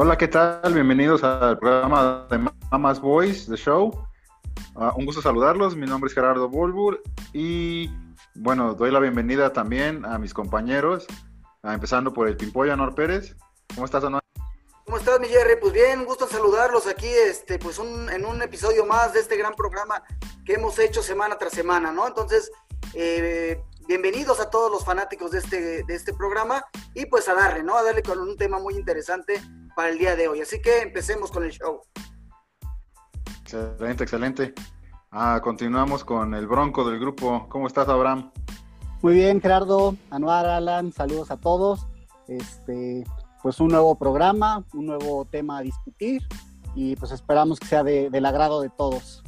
Hola, ¿qué tal? Bienvenidos al programa de Mamas Boys, The Show. Ah, un gusto saludarlos, mi nombre es Gerardo Bulbur y bueno, doy la bienvenida también a mis compañeros, ah, empezando por el Pimpoyo Anuar Pérez. ¿Cómo estás, Anuar? ¿Cómo estás, mi Jerry? Pues bien, un gusto saludarlos aquí este, pues en un episodio más de este gran programa que hemos hecho semana tras semana, ¿no? Entonces, eh, bienvenidos a todos los fanáticos de este, de este programa y pues a darle, ¿no? A darle con un tema muy interesante para el día de hoy. Así que empecemos con el show. Excelente, excelente. Ah, continuamos con el bronco del grupo. ¿Cómo estás, Abraham? Muy bien, Gerardo, Anuar, Alan, saludos a todos. Este, pues un nuevo programa, un nuevo tema a discutir y pues esperamos que sea del agrado de todos.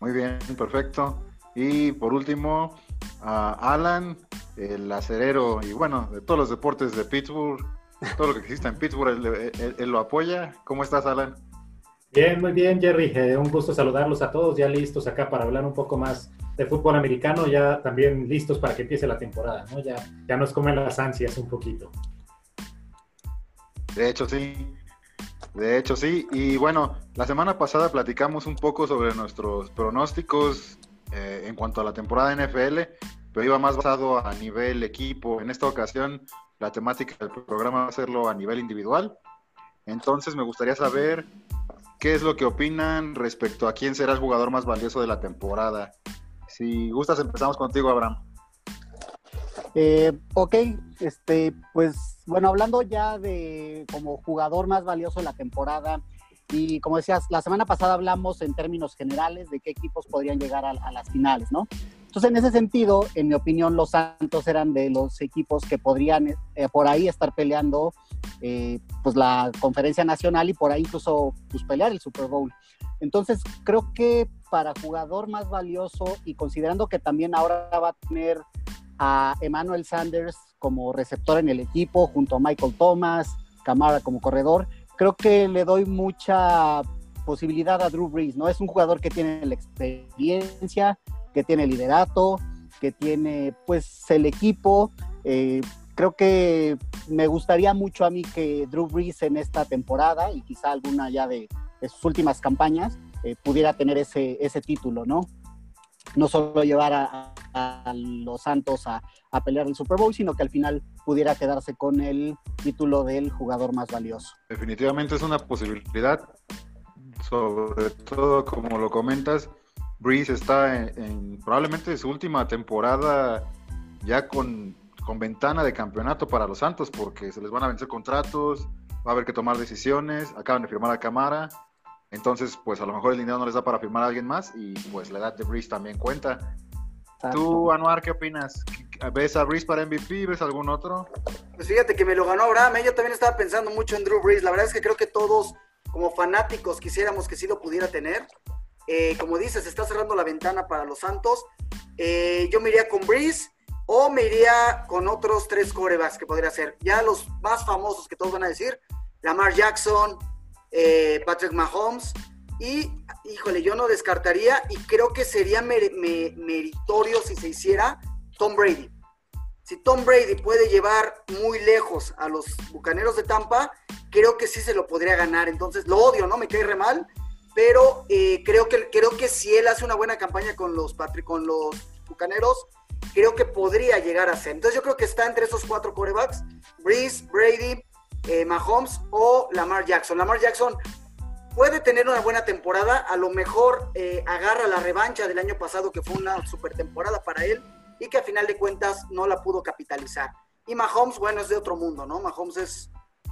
Muy bien, perfecto. Y por último, Alan, el acerero y bueno, de todos los deportes de Pittsburgh, todo lo que exista en Pittsburgh, él, lo apoya. ¿Cómo estás, Alan? Bien, muy bien, Jerry. Eh, un gusto saludarlos a todos, ya listos acá para hablar un poco más de fútbol americano, ya también listos para que empiece la temporada, ¿no? Ya, ya nos comen las ansias un poquito. De hecho, sí. De hecho, sí. Y bueno, la semana pasada platicamos un poco sobre nuestros pronósticos eh, en cuanto a la temporada NFL, pero iba más basado a nivel equipo. En esta ocasión, la temática del programa va a hacerlo a nivel individual. Entonces me gustaría saber qué es lo que opinan respecto a quién será el jugador más valioso de la temporada. Si gustas, empezamos contigo, Abraham. Eh, ok, este, pues bueno, hablando ya de como jugador más valioso de la temporada, y como decías, la semana pasada hablamos en términos generales de qué equipos podrían llegar a, las finales, ¿no? Entonces, en ese sentido, en mi opinión, los Santos eran de los equipos que podrían eh, por ahí estar peleando eh, pues la conferencia nacional y por ahí incluso pues, pelear el Super Bowl. Entonces, creo que para jugador más valioso y considerando que también ahora va a tener a Emmanuel Sanders como receptor en el equipo, junto a Michael Thomas, Camara como corredor, creo que le doy mucha posibilidad a Drew Brees, ¿no? Es un jugador que tiene la experiencia, que tiene liderato, que tiene pues el equipo. Eh, creo que me gustaría mucho a mí que Drew Brees en esta temporada y quizá alguna ya de, sus últimas campañas eh, pudiera tener ese, ese título, ¿no? no solo llevar a, los Santos a, pelear el Super Bowl, sino que al final pudiera quedarse con el título del jugador más valioso. Definitivamente es una posibilidad, sobre todo como lo comentas, Breeze está en, probablemente su última temporada ya con, con ventana de campeonato para los Santos, porque se les van a vencer contratos, va a haber que tomar decisiones, acaban de firmar a Camara, entonces, pues a lo mejor el dinero no les da para firmar a alguien más y pues la edad de Breeze también cuenta. ¿Tú, Anuar, qué opinas? ¿Ves a Breeze para MVP? ¿Ves algún otro? Pues fíjate que me lo ganó Abraham. ¿eh? Yo también estaba pensando mucho en Drew Brees. La verdad es que creo que todos, como fanáticos, quisiéramos que sí lo pudiera tener. Eh, como dices, está cerrando la ventana para los Santos. Eh, yo me iría con Breeze o me iría con otros tres corebacks que podría ser. Ya los más famosos que todos van a decir: Lamar Jackson, eh, Patrick Mahomes. Y, híjole, yo no descartaría y creo que sería meritorio si se hiciera Tom Brady. Si Tom Brady puede llevar muy lejos a los Bucaneros de Tampa, creo que sí se lo podría ganar. Entonces, lo odio, ¿no? Me cae re mal, pero eh, creo, que, creo que si él hace una buena campaña con los, con los Bucaneros, creo que podría llegar a ser. Entonces, yo creo que está entre esos cuatro corebacks, Breeze, Brady, eh, Mahomes o Lamar Jackson. Lamar Jackson puede tener una buena temporada, a lo mejor eh, agarra la revancha del año pasado que fue una super temporada para él y que a final de cuentas no la pudo capitalizar. Y Mahomes, bueno, es de otro mundo, ¿no? Mahomes es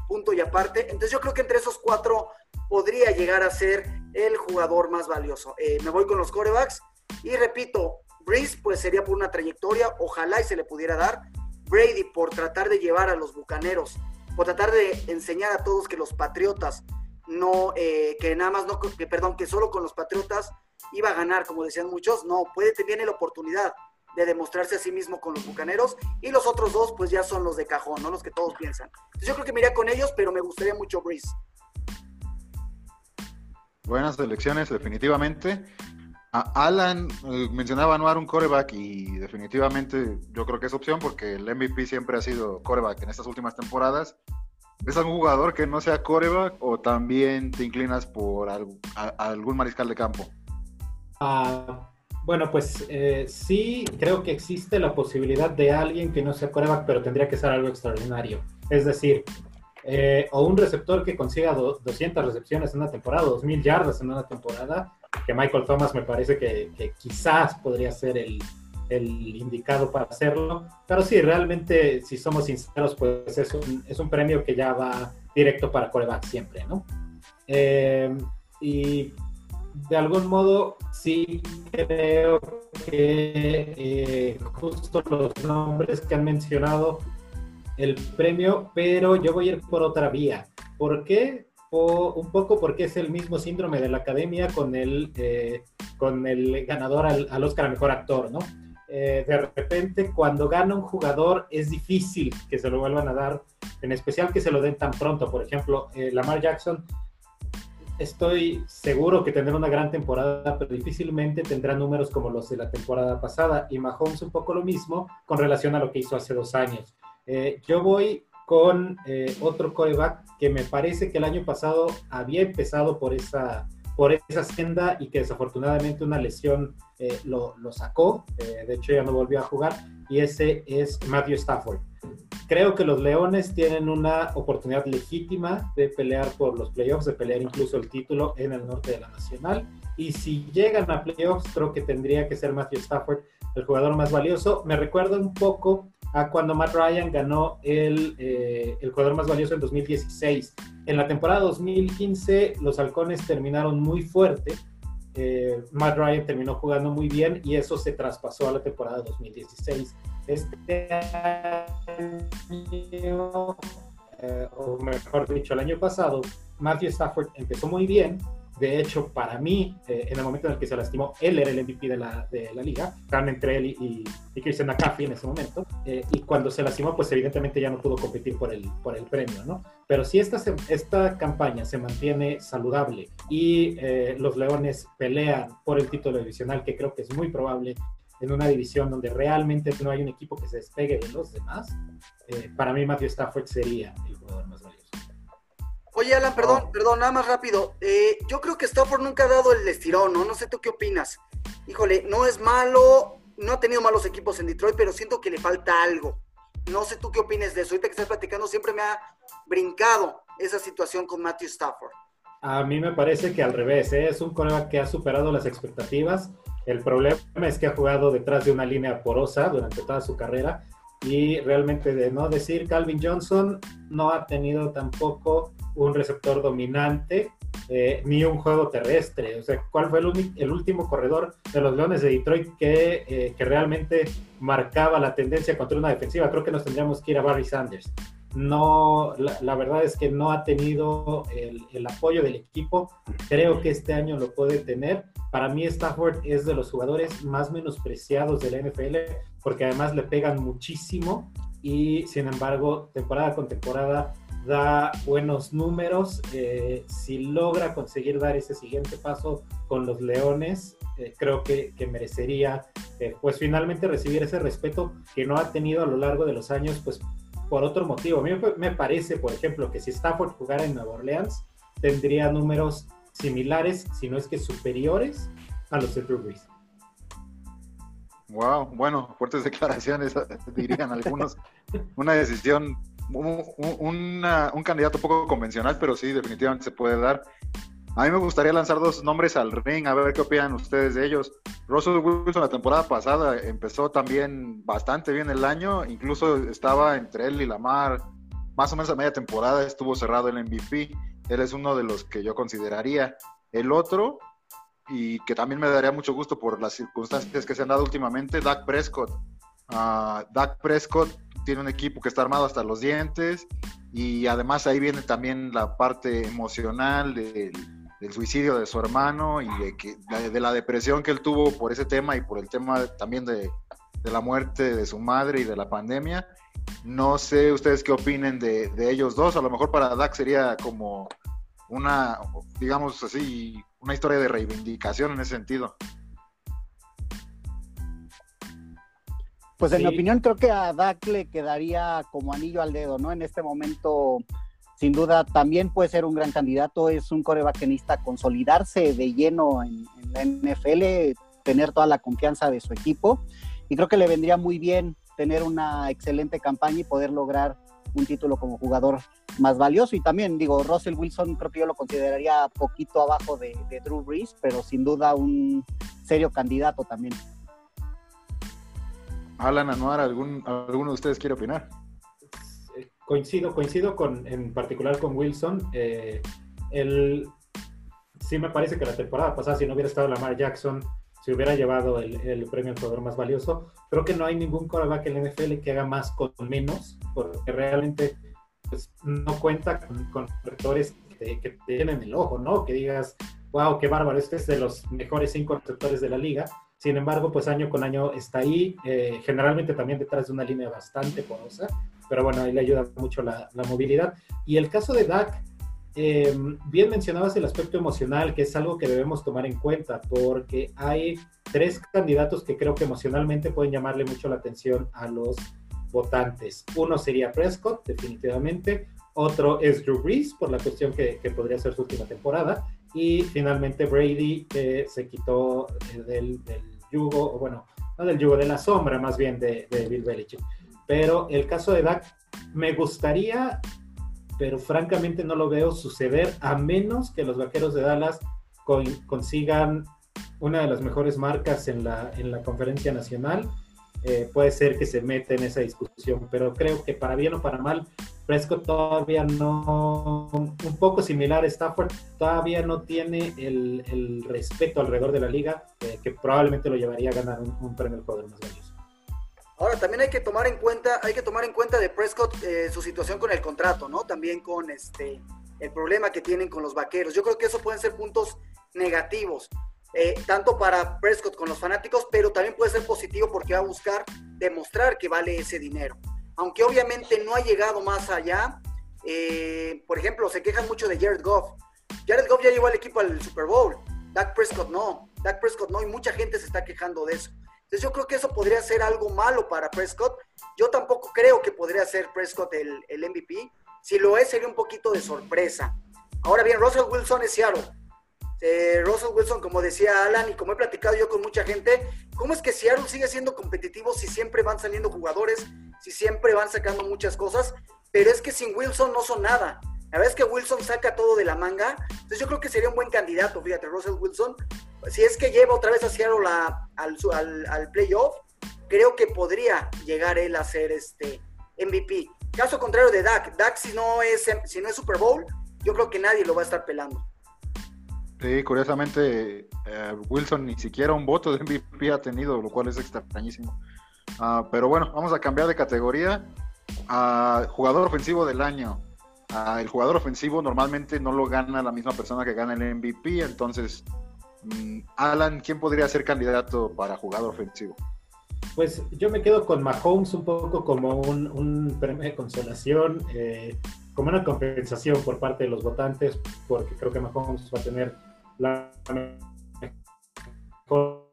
punto y aparte. Entonces yo creo que entre esos cuatro podría llegar a ser el jugador más valioso. Eh, me voy con los corebacks y repito, Breeze pues sería por una trayectoria, ojalá y se le pudiera dar. Brady por tratar de llevar a los Bucaneros por tratar de enseñar a todos que los patriotas no, eh, que nada más no, que perdón, que solo con los patriotas iba a ganar, como decían muchos, no, puede tener la oportunidad de demostrarse a sí mismo con los bucaneros y los otros dos pues ya son los de cajón, ¿no? Los que todos piensan. Yo creo que me iría con ellos, pero me gustaría mucho Breeze. Buenas elecciones, definitivamente. Alan eh, mencionaba Anuar un coreback y definitivamente yo creo que es opción porque el MVP siempre ha sido coreback en estas últimas temporadas ¿Es algún jugador que no sea coreback o también te inclinas por algún mariscal de campo? Ah, bueno, pues eh, sí creo que existe la posibilidad de alguien que no sea coreback, pero tendría que ser algo extraordinario. Es decir, eh, o un receptor que consiga 200 recepciones en una temporada, 2.000 yardas en una temporada, que Michael Thomas me parece que, quizás podría ser el, el, indicado para hacerlo. Pero sí, realmente, si somos sinceros, pues es un, es un premio que ya va directo para coreback siempre, ¿no? Eh, y de algún modo sí creo que eh, justo los nombres que han mencionado el premio, pero yo voy a ir por otra vía. ¿Por qué? un poco porque es el mismo síndrome de la academia con el, eh, con el ganador al, Oscar a Mejor Actor, ¿no? Eh, de repente, cuando gana un jugador, es difícil que se lo vuelvan a dar, en especial que se lo den tan pronto. Por ejemplo, Lamar Jackson estoy seguro que tendrá una gran temporada, pero difícilmente tendrá números como los de la temporada pasada. Y Mahomes un poco lo mismo con relación a lo que hizo hace dos años. Eh, yo voy con eh, otro coreback que me parece que el año pasado había empezado por esa, por esa senda y que desafortunadamente una lesión eh, lo, lo, sacó. de hecho, ya no volvió a jugar. Y ese es Matthew Stafford. Creo que los Leones tienen una oportunidad legítima de pelear por los playoffs, de pelear incluso el título en el norte de la Nacional. Y si llegan a playoffs, creo que tendría que ser Matthew Stafford el jugador más valioso. Me recuerda un poco a cuando Matt Ryan ganó el, eh, el jugador más valioso en 2016. En la temporada 2015, los halcones terminaron muy fuerte eh, Matt Ryan terminó jugando muy bien y eso se traspasó a la temporada 2016. Este año, eh, o mejor dicho, el año pasado, Matthew Stafford empezó muy bien, de hecho, para mí, eh, en el momento en el que se lastimó, él era el MVP de la, de la liga. Estaban entre él y, y, Christian McCaffrey en ese momento. Eh, y cuando se lastimó, pues evidentemente ya no pudo competir por el, por el premio, ¿no? Pero si esta, esta campaña se mantiene saludable y eh, los Leones pelean por el título divisional, que creo que es muy probable en una división donde realmente no hay un equipo que se despegue de los demás, para mí Matthew Stafford sería el jugador más valioso. Oye, Alan, perdón, perdón, nada más rápido. Eh, yo creo que Stafford nunca ha dado el estirón, ¿no? No sé tú qué opinas. Híjole, no es malo, no ha tenido malos equipos en Detroit, pero siento que le falta algo. No sé tú qué opines de eso. Ahorita que estás platicando, siempre me ha brincado esa situación con Matthew Stafford. A mí me parece que al revés, ¿eh? es un colega que ha superado las expectativas. El problema es que ha jugado detrás de una línea porosa durante toda su carrera y realmente de no decir Calvin Johnson no ha tenido tampoco un receptor dominante eh, ni un juego terrestre. O sea, ¿cuál fue el, el último corredor de los Leones de Detroit que, eh, que, realmente marcaba la tendencia contra una defensiva? Creo que nos tendríamos que ir a Barry Sanders. No, la, verdad es que no ha tenido el, el, apoyo del equipo. Creo que este año lo puede tener. Para mí Stafford es de los jugadores más menospreciados de la NFL porque además le pegan muchísimo y sin embargo temporada con temporada da buenos números, eh, si logra conseguir dar ese siguiente paso con los Leones, eh, creo que, merecería eh, pues finalmente recibir ese respeto que no ha tenido a lo largo de los años, pues por otro motivo. A mí me parece, por ejemplo, que si Stafford jugara en Nueva Orleans, tendría números similares, si no es que superiores, a los de Drew Brees. Wow, bueno, fuertes declaraciones, dirían algunos. Una decisión un, candidato poco convencional, pero sí, definitivamente se puede dar. A mí me gustaría lanzar dos nombres al ring, a ver qué opinan ustedes de ellos. Russell Wilson la temporada pasada empezó también bastante bien el año, incluso estaba entre él y Lamar, más o menos a media temporada estuvo cerrado el MVP. Él es uno de los que yo consideraría. El otro, y que también me daría mucho gusto por las circunstancias que se han dado últimamente, Dak Prescott. Uh, Dak Prescott tiene un equipo que está armado hasta los dientes y además ahí viene también la parte emocional del, suicidio de su hermano y de, la depresión que él tuvo por ese tema y por el tema también de, la muerte de su madre y de la pandemia. No sé ustedes qué opinen de, ellos dos, a lo mejor para Dak sería como una, digamos así, una historia de reivindicación en ese sentido. Pues en mi opinión creo que a Dak le quedaría como anillo al dedo, ¿no? En este momento sin duda también puede ser un gran candidato, es un coreback que necesita consolidarse de lleno en, la NFL, tener toda la confianza de su equipo y creo que le vendría muy bien tener una excelente campaña y poder lograr un título como jugador más valioso. Y también, digo, Russell Wilson creo que yo lo consideraría poquito abajo de, de Drew Brees, pero sin duda un serio candidato también. Alan Anuar, ¿algún, ¿alguno de ustedes quiere opinar? Coincido, coincido con, en particular con Wilson. Eh, el, sí me parece que la temporada pasada, si no hubiera estado Lamar Jackson, se hubiera llevado el, el premio al jugador más valioso. Creo que no hay ningún quarterback en la NFL que haga más con menos, porque realmente pues, no cuenta con, con receptores que, que, tienen el ojo, ¿no? Que digas, wow, qué bárbaro, este es de los mejores cinco receptores de la liga. Sin embargo, pues año con año está ahí, eh, generalmente también detrás de una línea bastante porosa, pero bueno, ahí le ayuda mucho la, la movilidad. Y el caso de Dak, eh, bien mencionabas el aspecto emocional, que es algo que debemos tomar en cuenta, porque hay tres candidatos que creo que emocionalmente pueden llamarle mucho la atención a los votantes. Uno sería Prescott, definitivamente. Otro es Drew Brees, por la cuestión que, que podría ser su última temporada. Y finalmente Brady, que se quitó del, del yugo, o bueno, no del yugo, de la sombra más bien de, de Bill Belichick. Pero el caso de Dak, me gustaría, pero francamente no lo veo suceder a menos que los vaqueros de Dallas con, consigan una de las mejores marcas en la, en la conferencia nacional. Eh, puede ser que se meta en esa discusión, pero creo que para bien o para mal, Prescott todavía no, un poco similar a Stafford, todavía no tiene el, el respeto alrededor de la liga eh, que probablemente lo llevaría a ganar un, un premio al jugador más valioso. Ahora, también hay que tomar en cuenta, hay que tomar en cuenta de Prescott eh, su situación con el contrato, ¿no? También con este el problema que tienen con los vaqueros. Yo creo que eso pueden ser puntos negativos, eh, tanto para Prescott con los fanáticos, pero también puede ser positivo porque va a buscar demostrar que vale ese dinero. Aunque obviamente no ha llegado más allá, eh, por ejemplo, se quejan mucho de Jared Goff. Jared Goff ya llevó al equipo al Super Bowl, Dak Prescott no, Dak Prescott no, y mucha gente se está quejando de eso. Entonces yo creo que eso podría ser algo malo para Prescott. Yo tampoco creo que podría ser Prescott el, el MVP. Si lo es, sería un poquito de sorpresa. Ahora bien, Russell Wilson es Seattle. Eh, Russell Wilson, como decía Alan, y como he platicado yo con mucha gente, ¿cómo es que Seattle sigue siendo competitivo si siempre van saliendo jugadores, si siempre van sacando muchas cosas? Pero es que sin Wilson no son nada. La verdad es que Wilson saca todo de la manga. Entonces yo creo que sería un buen candidato, fíjate, Russell Wilson. Si es que lleva otra vez a Seattle a, al, al, playoff, creo que podría llegar él a ser este MVP. Caso contrario de Dak. Dak si no es, si no es Super Bowl, yo creo que nadie lo va a estar pelando. Sí, curiosamente, eh, Wilson ni siquiera un voto de MVP ha tenido, lo cual es extrañísimo. Uh, pero bueno, vamos a cambiar de categoría. Uh, jugador ofensivo del año. Uh, el jugador ofensivo normalmente no lo gana la misma persona que gana el MVP, entonces, Alan, ¿quién podría ser candidato para jugador ofensivo? Pues yo me quedo con Mahomes un poco como un, un premio de consolación, eh, como una compensación por parte de los votantes, porque creo que Mahomes va a tener la mejor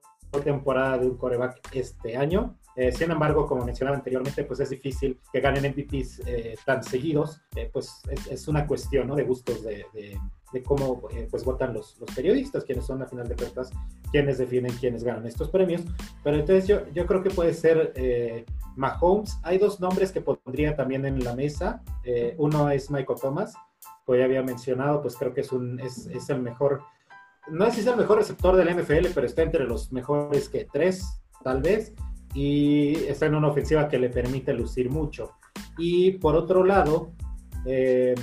temporada de un coreback este año. Eh, sin embargo, como mencionaba anteriormente, pues es difícil que ganen MVPs eh, tan seguidos. Eh, pues es, es, una cuestión ¿no? de gustos de, de, de cómo eh, pues votan los, los, periodistas, quienes son a final de cuentas quienes definen quiénes ganan estos premios. Pero entonces yo, yo creo que puede ser eh, Mahomes. Hay dos nombres que pondría también en la mesa. Eh, uno es Michael Thomas, como ya había mencionado, pues creo que es, un, es, es el mejor, no sé si es el mejor receptor del NFL, pero está entre los mejores que tres, tal vez y está en una ofensiva que le permite lucir mucho. Y por otro lado, eh,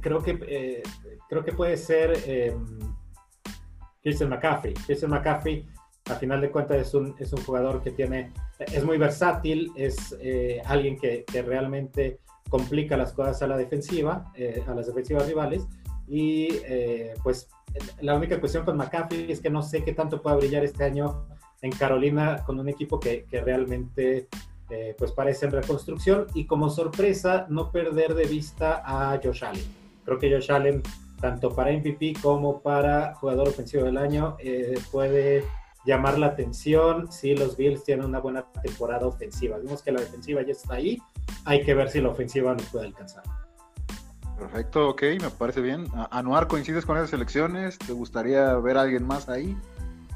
creo, que, eh, creo que puede ser eh, Christian McCaffrey. Christian McCaffrey, a final de cuentas, es un, es un jugador que tiene, es muy versátil, es eh, alguien que, que, realmente complica las cosas a la defensiva, a las defensivas rivales. Y pues la única cuestión con McCaffrey es que no sé qué tanto pueda brillar este año en Carolina con un equipo que, que realmente eh, pues parece en reconstrucción y como sorpresa no perder de vista a Josh Allen. Creo que Josh Allen, tanto para MVP como para jugador ofensivo del año, eh, puede llamar la atención si los Bills tienen una buena temporada ofensiva. Vimos que la defensiva ya está ahí, hay que ver si la ofensiva nos puede alcanzar. Perfecto, ok, me parece bien. Anuar, ¿coincides con esas elecciones? ¿Te gustaría ver a alguien más ahí?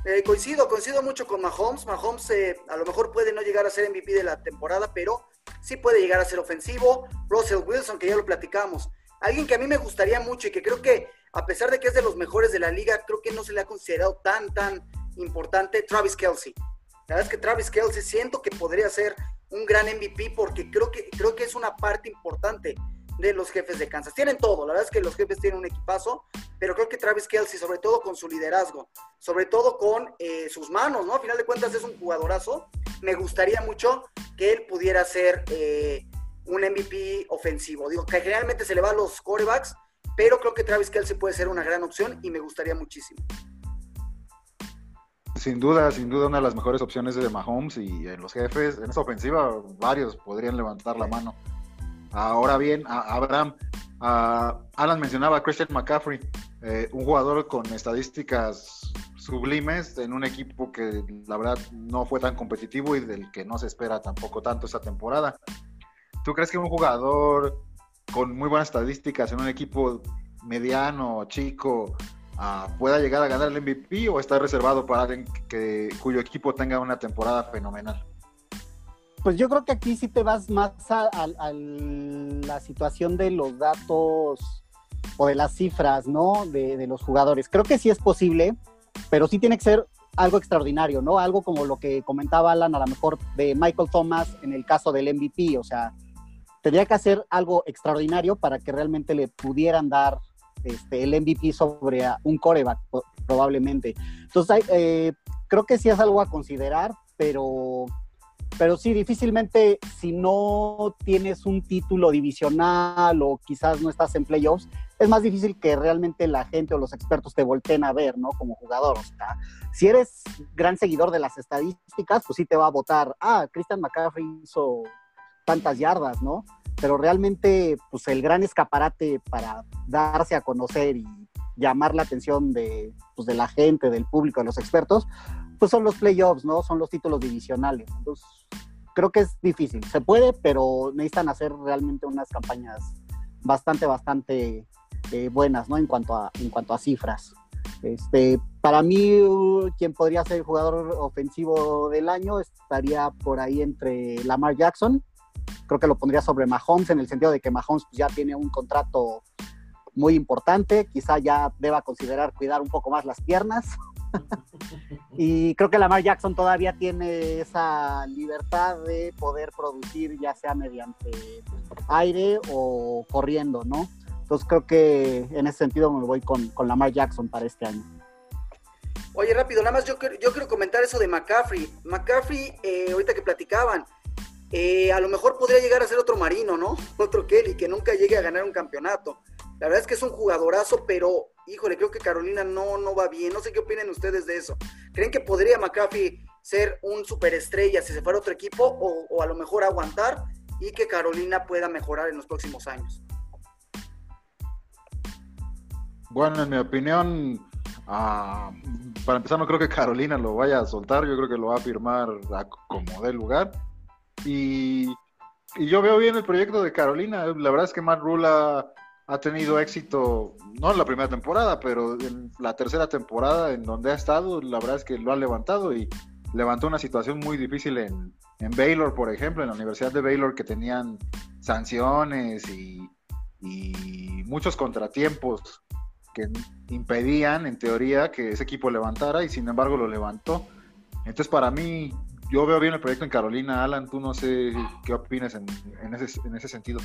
Eh, coincido, coincido mucho con Mahomes. Mahomes eh, a lo mejor puede no llegar a ser MVP de la temporada, pero sí puede llegar a ser ofensivo. Russell Wilson, que ya lo platicamos. Alguien que a mí me gustaría mucho y que creo que, a pesar de que es de los mejores de la liga, creo que no se le ha considerado tan, tan importante, Travis Kelsey. La verdad es que Travis Kelsey siento que podría ser un gran MVP porque creo que, creo que es una parte importante de los jefes de Kansas. Tienen todo, la verdad es que los jefes tienen un equipazo, pero creo que Travis Kelsey, sobre todo con su liderazgo, sobre todo con eh, sus manos, ¿no? A final de cuentas es un jugadorazo. Me gustaría mucho que él pudiera ser eh, un MVP ofensivo. Digo, que generalmente se le va a los corebacks, pero creo que Travis Kelsey puede ser una gran opción y me gustaría muchísimo. Sin duda, sin duda, una de las mejores opciones de Mahomes y en los jefes. En esa ofensiva, varios podrían levantar la mano. Ahora bien, Abraham, Alan mencionaba a Christian McCaffrey, eh, un jugador con estadísticas sublimes en un equipo que la verdad no fue tan competitivo y del que no se espera tampoco tanto esta temporada. ¿Tú crees que un jugador con muy buenas estadísticas en un equipo mediano, chico, uh, pueda llegar a ganar el MVP o está reservado para alguien que, cuyo equipo tenga una temporada fenomenal? Pues yo creo que aquí sí te vas más a, la situación de los datos o de las cifras, ¿no? De, de, los jugadores. Creo que sí es posible, pero sí tiene que ser algo extraordinario, ¿no? Algo como lo que comentaba Alan, a lo mejor de Michael Thomas en el caso del MVP, o sea, tendría que hacer algo extraordinario para que realmente le pudieran dar este, el MVP sobre un coreback, probablemente. Entonces, eh, creo que sí es algo a considerar, pero, pero sí, difícilmente si no tienes un título divisional o quizás no estás en playoffs, es más difícil que realmente la gente o los expertos te volteen a ver, ¿no? Como jugador. O si eres gran seguidor de las estadísticas, pues sí te va a votar, ah, Christian McCaffrey hizo tantas yardas, ¿no? pero realmente pues el gran escaparate para darse a conocer y llamar la atención de, pues, de la gente, del público, de los expertos, pues son los playoffs, ¿no? Son los títulos divisionales. Entonces, creo que es difícil. Se puede, pero necesitan hacer realmente unas campañas bastante, bastante eh, buenas, ¿no? En cuanto a, en cuanto a cifras. Este, para mí, quien podría ser el jugador ofensivo del año estaría por ahí entre Lamar Jackson creo que lo pondría sobre Mahomes en el sentido de que Mahomes pues, ya tiene un contrato muy importante, quizá ya deba considerar cuidar un poco más las piernas. y creo que Lamar Jackson todavía tiene esa libertad de poder producir ya sea mediante aire o corriendo, ¿no? Entonces creo que en ese sentido me voy con, con Lamar Jackson para este año. Oye, rápido, nada más yo, yo quiero comentar eso de McCaffrey. McCaffrey, eh, ahorita que platicaban, eh, a lo mejor podría llegar a ser otro Marino, ¿no? Otro Kelly, que nunca llegue a ganar un campeonato. La verdad es que es un jugadorazo, pero híjole, creo que Carolina no, no va bien. No sé qué opinan ustedes de eso. ¿Creen que podría McAfee ser un superestrella si se fuera otro equipo o, a lo mejor aguantar y que Carolina pueda mejorar en los próximos años? Bueno, en mi opinión, ah, para empezar, no creo que Carolina lo vaya a soltar. Yo creo que lo va a firmar como dé lugar. Y, yo veo bien el proyecto de Carolina. La verdad es que Matt Rule ha, tenido éxito, no en la primera temporada, pero en la tercera temporada en donde ha estado, la verdad es que lo ha levantado y levantó una situación muy difícil en, en Baylor, por ejemplo, en la Universidad de Baylor, que tenían sanciones y, y muchos contratiempos que impedían, en teoría, que ese equipo levantara y sin embargo lo levantó. Entonces, para mí, yo veo bien el proyecto en Carolina. Alan, tú no sé qué opinas en, ese, sentido.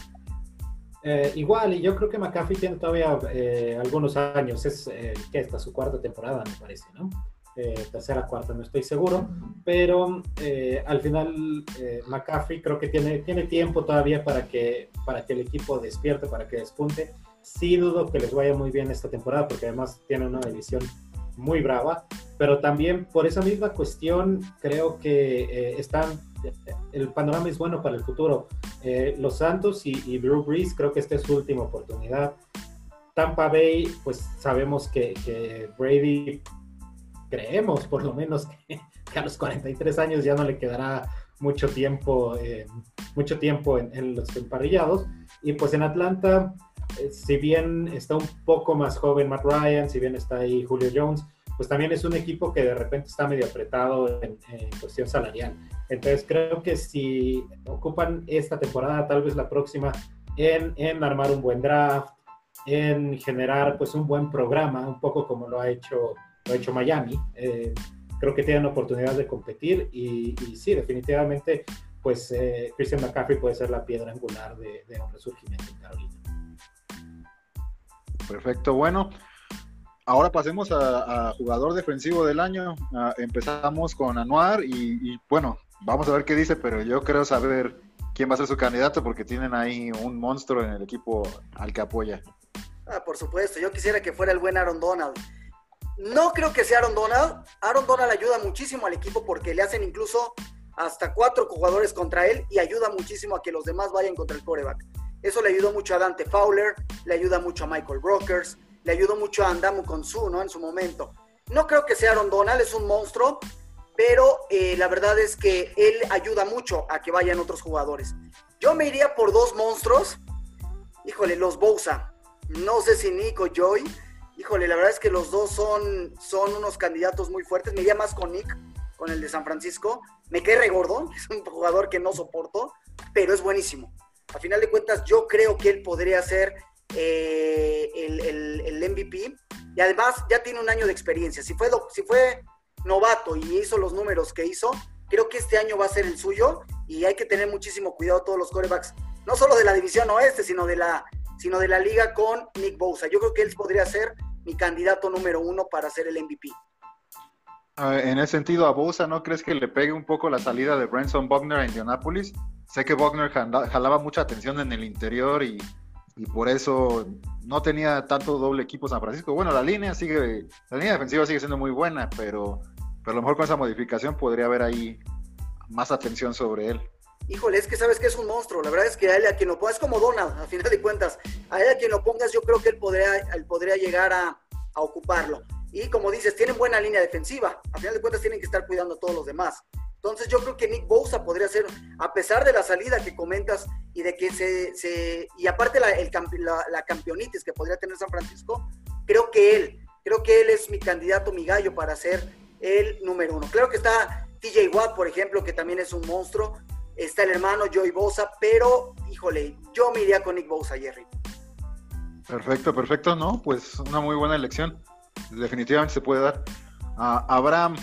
Eh, igual, y yo creo que McAfee tiene todavía eh, algunos años. Es eh, que su cuarta temporada, me parece, ¿no? tercera, cuarta, no estoy seguro. Pero al final, McAfee creo que tiene, tiene tiempo todavía para que, para que el equipo despierte, para que despunte. Sí dudo que les vaya muy bien esta temporada, porque además tiene una división muy brava, pero también por esa misma cuestión creo que eh, están, el panorama es bueno para el futuro. Eh, los Santos y, Drew Brees creo que esta es su última oportunidad. Tampa Bay, pues sabemos que, Brady, creemos por lo menos que, a los 43 años ya no le quedará mucho tiempo, eh, mucho tiempo en, en los emparrillados. Y pues en Atlanta eh, si bien está un poco más joven Matt Ryan, si bien está ahí Julio Jones, pues también es un equipo que de repente está medio apretado en, cuestión salarial. Entonces creo que si ocupan esta temporada, tal vez la próxima, en, en, armar un buen draft, en generar pues un buen programa, un poco como lo ha hecho, lo ha hecho Miami, eh, creo que tienen oportunidad de competir y, sí, definitivamente pues eh, Christian McCaffrey puede ser la piedra angular de, de un resurgimiento en Carolina. Perfecto, bueno. Ahora pasemos a, jugador defensivo del año. Ah, empezamos con Anuar y, bueno, vamos a ver qué dice, pero yo creo saber quién va a ser su candidato porque tienen ahí un monstruo en el equipo al que apoya. Ah, por supuesto, yo quisiera que fuera el buen Aaron Donald. No creo que sea Aaron Donald. Aaron Donald ayuda muchísimo al equipo porque le hacen incluso hasta cuatro jugadores contra él y ayuda muchísimo a que los demás vayan contra el coreback. Eso le ayudó mucho a Dante Fowler, le ayuda mucho a Michael Brokers, le ayudó mucho a Andamu Konsu, ¿no? En su momento. No creo que sea Aaron Donald, es un monstruo, pero eh, la verdad es que él ayuda mucho a que vayan otros jugadores. Yo me iría por dos monstruos. Híjole, los Bousa. No sé si Nick o Joy. Híjole, la verdad es que los dos son, son unos candidatos muy fuertes. Me iría más con Nick, con el de San Francisco. Me cae regordo, es un jugador que no soporto, pero es buenísimo. A final de cuentas, yo creo que él podría ser eh, el, MVP y además ya tiene un año de experiencia. Si fue, si fue novato y hizo los números que hizo, creo que este año va a ser el suyo y hay que tener muchísimo cuidado todos los corebacks, no solo de la división oeste, sino de la, sino de la liga con Nick Bosa. Yo creo que él podría ser mi candidato número uno para ser el MVP. En ese sentido, a Bosa, ¿no crees que le pegue un poco la salida de Branson Buckner a Indianapolis? Sé que Buckner jalaba mucha atención en el interior y y por eso no tenía tanto doble equipo San Francisco. Bueno, la línea sigue, la línea defensiva sigue siendo muy buena, pero, pero a lo mejor con esa modificación podría haber ahí más atención sobre él. Híjole, es que sabes que es un monstruo. La verdad es que a él, a quien lo pongas, es como Donald, a final de cuentas. A él, a quien lo pongas, yo creo que él podría, él podría llegar a, a ocuparlo. Y como dices, tienen buena línea defensiva. A final de cuentas, tienen que estar cuidando a todos los demás. Entonces yo creo que Nick Bosa podría ser, a pesar de la salida que comentas y de que se, y aparte la, el, la, campeonitis que podría tener San Francisco, creo que él, creo que él es mi candidato, mi gallo para ser el número uno. Claro que está TJ Watt, por ejemplo, que también es un monstruo, está el hermano Joey Bosa, pero híjole, yo me iría con Nick Bosa, Jerry. Perfecto, perfecto, ¿no? Pues una muy buena elección. Definitivamente se puede dar. a Abraham,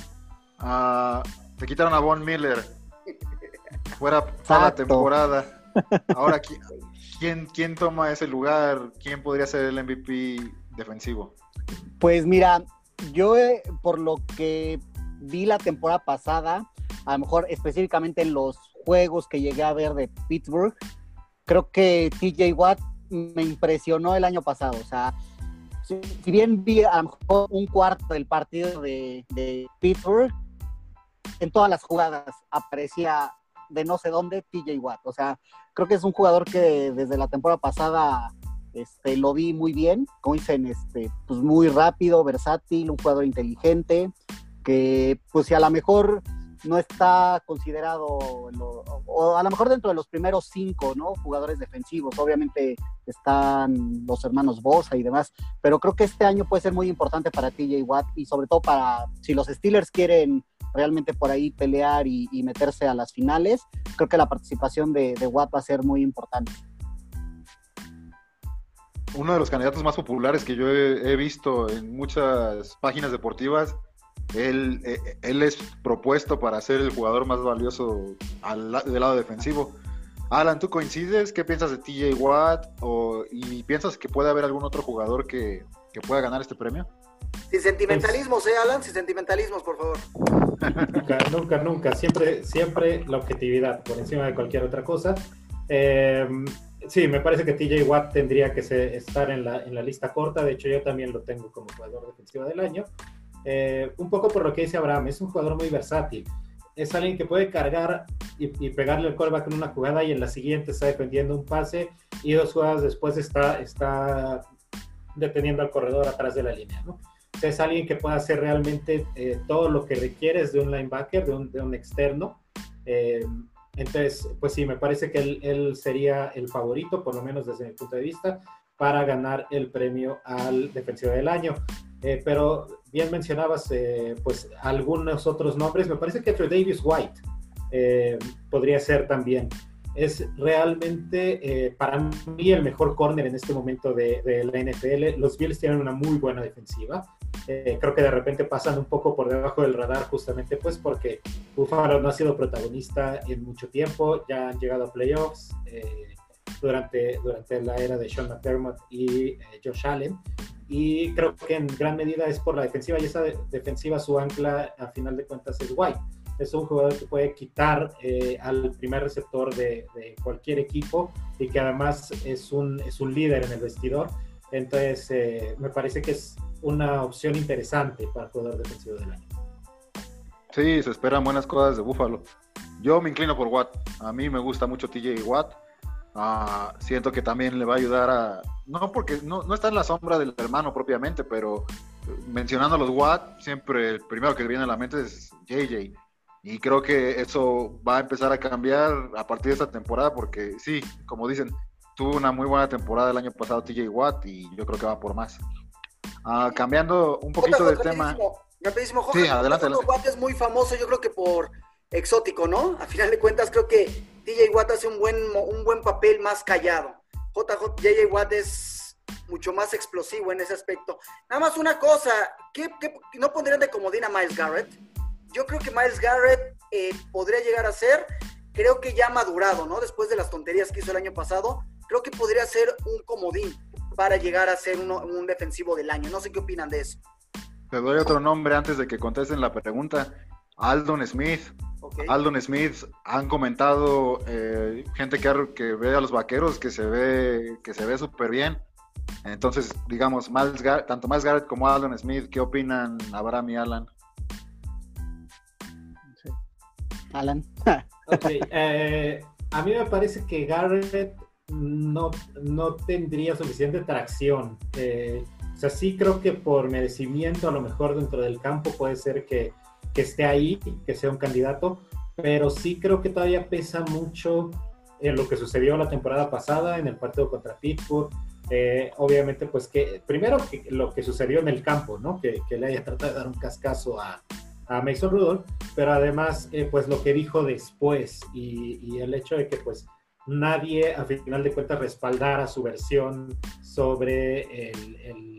te quitaron a Von Miller. Fuera toda la temporada. Ahora, ¿quién, ¿quién toma ese lugar? ¿Quién podría ser el MVP defensivo? Pues mira, yo eh, por lo que vi la temporada pasada, a lo mejor específicamente en los juegos que llegué a ver de Pittsburgh, creo que TJ Watt me impresionó el año pasado. O sea, si, bien vi a lo mejor un cuarto del partido de, de Pittsburgh, en todas las jugadas aparecía de no sé dónde TJ Watt. O sea, creo que es un jugador que desde la temporada pasada este, lo vi muy bien, como dicen, este, pues muy rápido, versátil, un jugador inteligente, que pues si a lo mejor no está considerado, o a lo mejor dentro de los primeros cinco, ¿no? Jugadores defensivos, obviamente están los hermanos Bosa y demás, pero creo que este año puede ser muy importante para TJ Watt y sobre todo para, si los Steelers quieren realmente por ahí pelear y, meterse a las finales, creo que la participación de, Watt va a ser muy importante. Uno de los candidatos más populares que yo he, visto en muchas páginas deportivas, él, eh, él, es propuesto para ser el jugador más valioso al, del lado defensivo. Alan, ¿tú coincides? ¿Qué piensas de TJ Watt? ¿Y piensas que puede haber algún otro jugador que pueda ganar este premio? Sin sentimentalismos, ¿eh, Alan? Sin sentimentalismos, por favor. Nunca, nunca, nunca. Siempre, siempre la objetividad por encima de cualquier otra cosa. Eh, sí, me parece que TJ Watt tendría que estar en la, en la, lista corta. De hecho, yo también lo tengo como jugador defensivo del año. Eh, un poco por lo que dice Abraham, es un jugador muy versátil. Es alguien que puede cargar y, pegarle el callback en una jugada y en la siguiente está defendiendo un pase y dos jugadas después está, está deteniendo al corredor atrás de la línea. ¿no? Es alguien que pueda hacer realmente eh, todo lo que requieres de un linebacker, de un, de un externo. Eh, entonces, pues sí, me parece que él, él, sería el favorito, por lo menos desde mi punto de vista, para ganar el premio al defensivo del año. Eh, pero bien mencionabas eh, pues algunos otros nombres, me parece que Davis White eh, podría ser también. Es realmente para mí el mejor corner en este momento de, de, la NFL. Los Bills tienen una muy buena defensiva. Creo que de repente pasan un poco por debajo del radar justamente pues porque Buffalo no ha sido protagonista en mucho tiempo, ya han llegado a playoffs durante, durante la era de Sean McDermott y eh, Josh Allen. Y creo que en gran medida es por la defensiva y esa defensiva su ancla a final de cuentas es White. Es un jugador que puede quitar eh, al primer receptor de, cualquier equipo y que además es un, es un líder en el vestidor. Entonces eh, me parece que es una opción interesante para jugador defensivo del año. Sí, se esperan buenas cosas de Buffalo. Yo me inclino por Watt. A mí me gusta mucho TJ Watt. Ah, siento que también le va a ayudar a, no porque no, no, está en la sombra del hermano propiamente, pero mencionando a los Watt, siempre el primero que viene a la mente es JJ. Y creo que eso va a empezar a cambiar a partir de esta temporada, porque sí, como dicen, tuvo una muy buena temporada el año pasado TJ Watt y yo creo que va por más. Ah, cambiando un poquito de tema. Rapidísimo, sí, adelante, Watt es muy famoso, yo creo que por exótico, ¿no? A final de cuentas, creo que DJ Watt hace un buen, un buen papel más callado. JJ, JJ Watt es mucho más explosivo en ese aspecto. Nada más una cosa, ¿qué, no pondrían de comodín a Miles Garrett? Yo creo que Miles Garrett eh, podría llegar a ser, creo que ya madurado, ¿no? Después de las tonterías que hizo el año pasado, creo que podría ser un comodín para llegar a ser un defensivo del año. No sé qué opinan de eso. Te doy otro nombre antes de que contesten la pregunta. Aldon Smith. Aldon Smith, han comentado eh, gente que, que, ve a los vaqueros que se ve que se ve súper bien. Entonces, digamos, tanto Miles Garrett como Aldon Smith, ¿qué opinan Abraham y Alan? Alan. Eh, a mí me parece que Garrett no, no tendría suficiente tracción. Eh, o sea, sí creo que por merecimiento, a lo mejor dentro del campo puede ser que que esté ahí, que sea un candidato, pero sí creo que todavía pesa mucho en lo que sucedió la temporada pasada en el partido contra Pittsburgh. Eh, obviamente, pues que primero lo que sucedió en el campo, ¿no? Que, que le haya tratado de dar un cascazo a, a Mason Rudolph, pero además, eh, pues lo que dijo después y, y, el hecho de que, pues, nadie a final de cuentas respaldara su versión sobre el, el,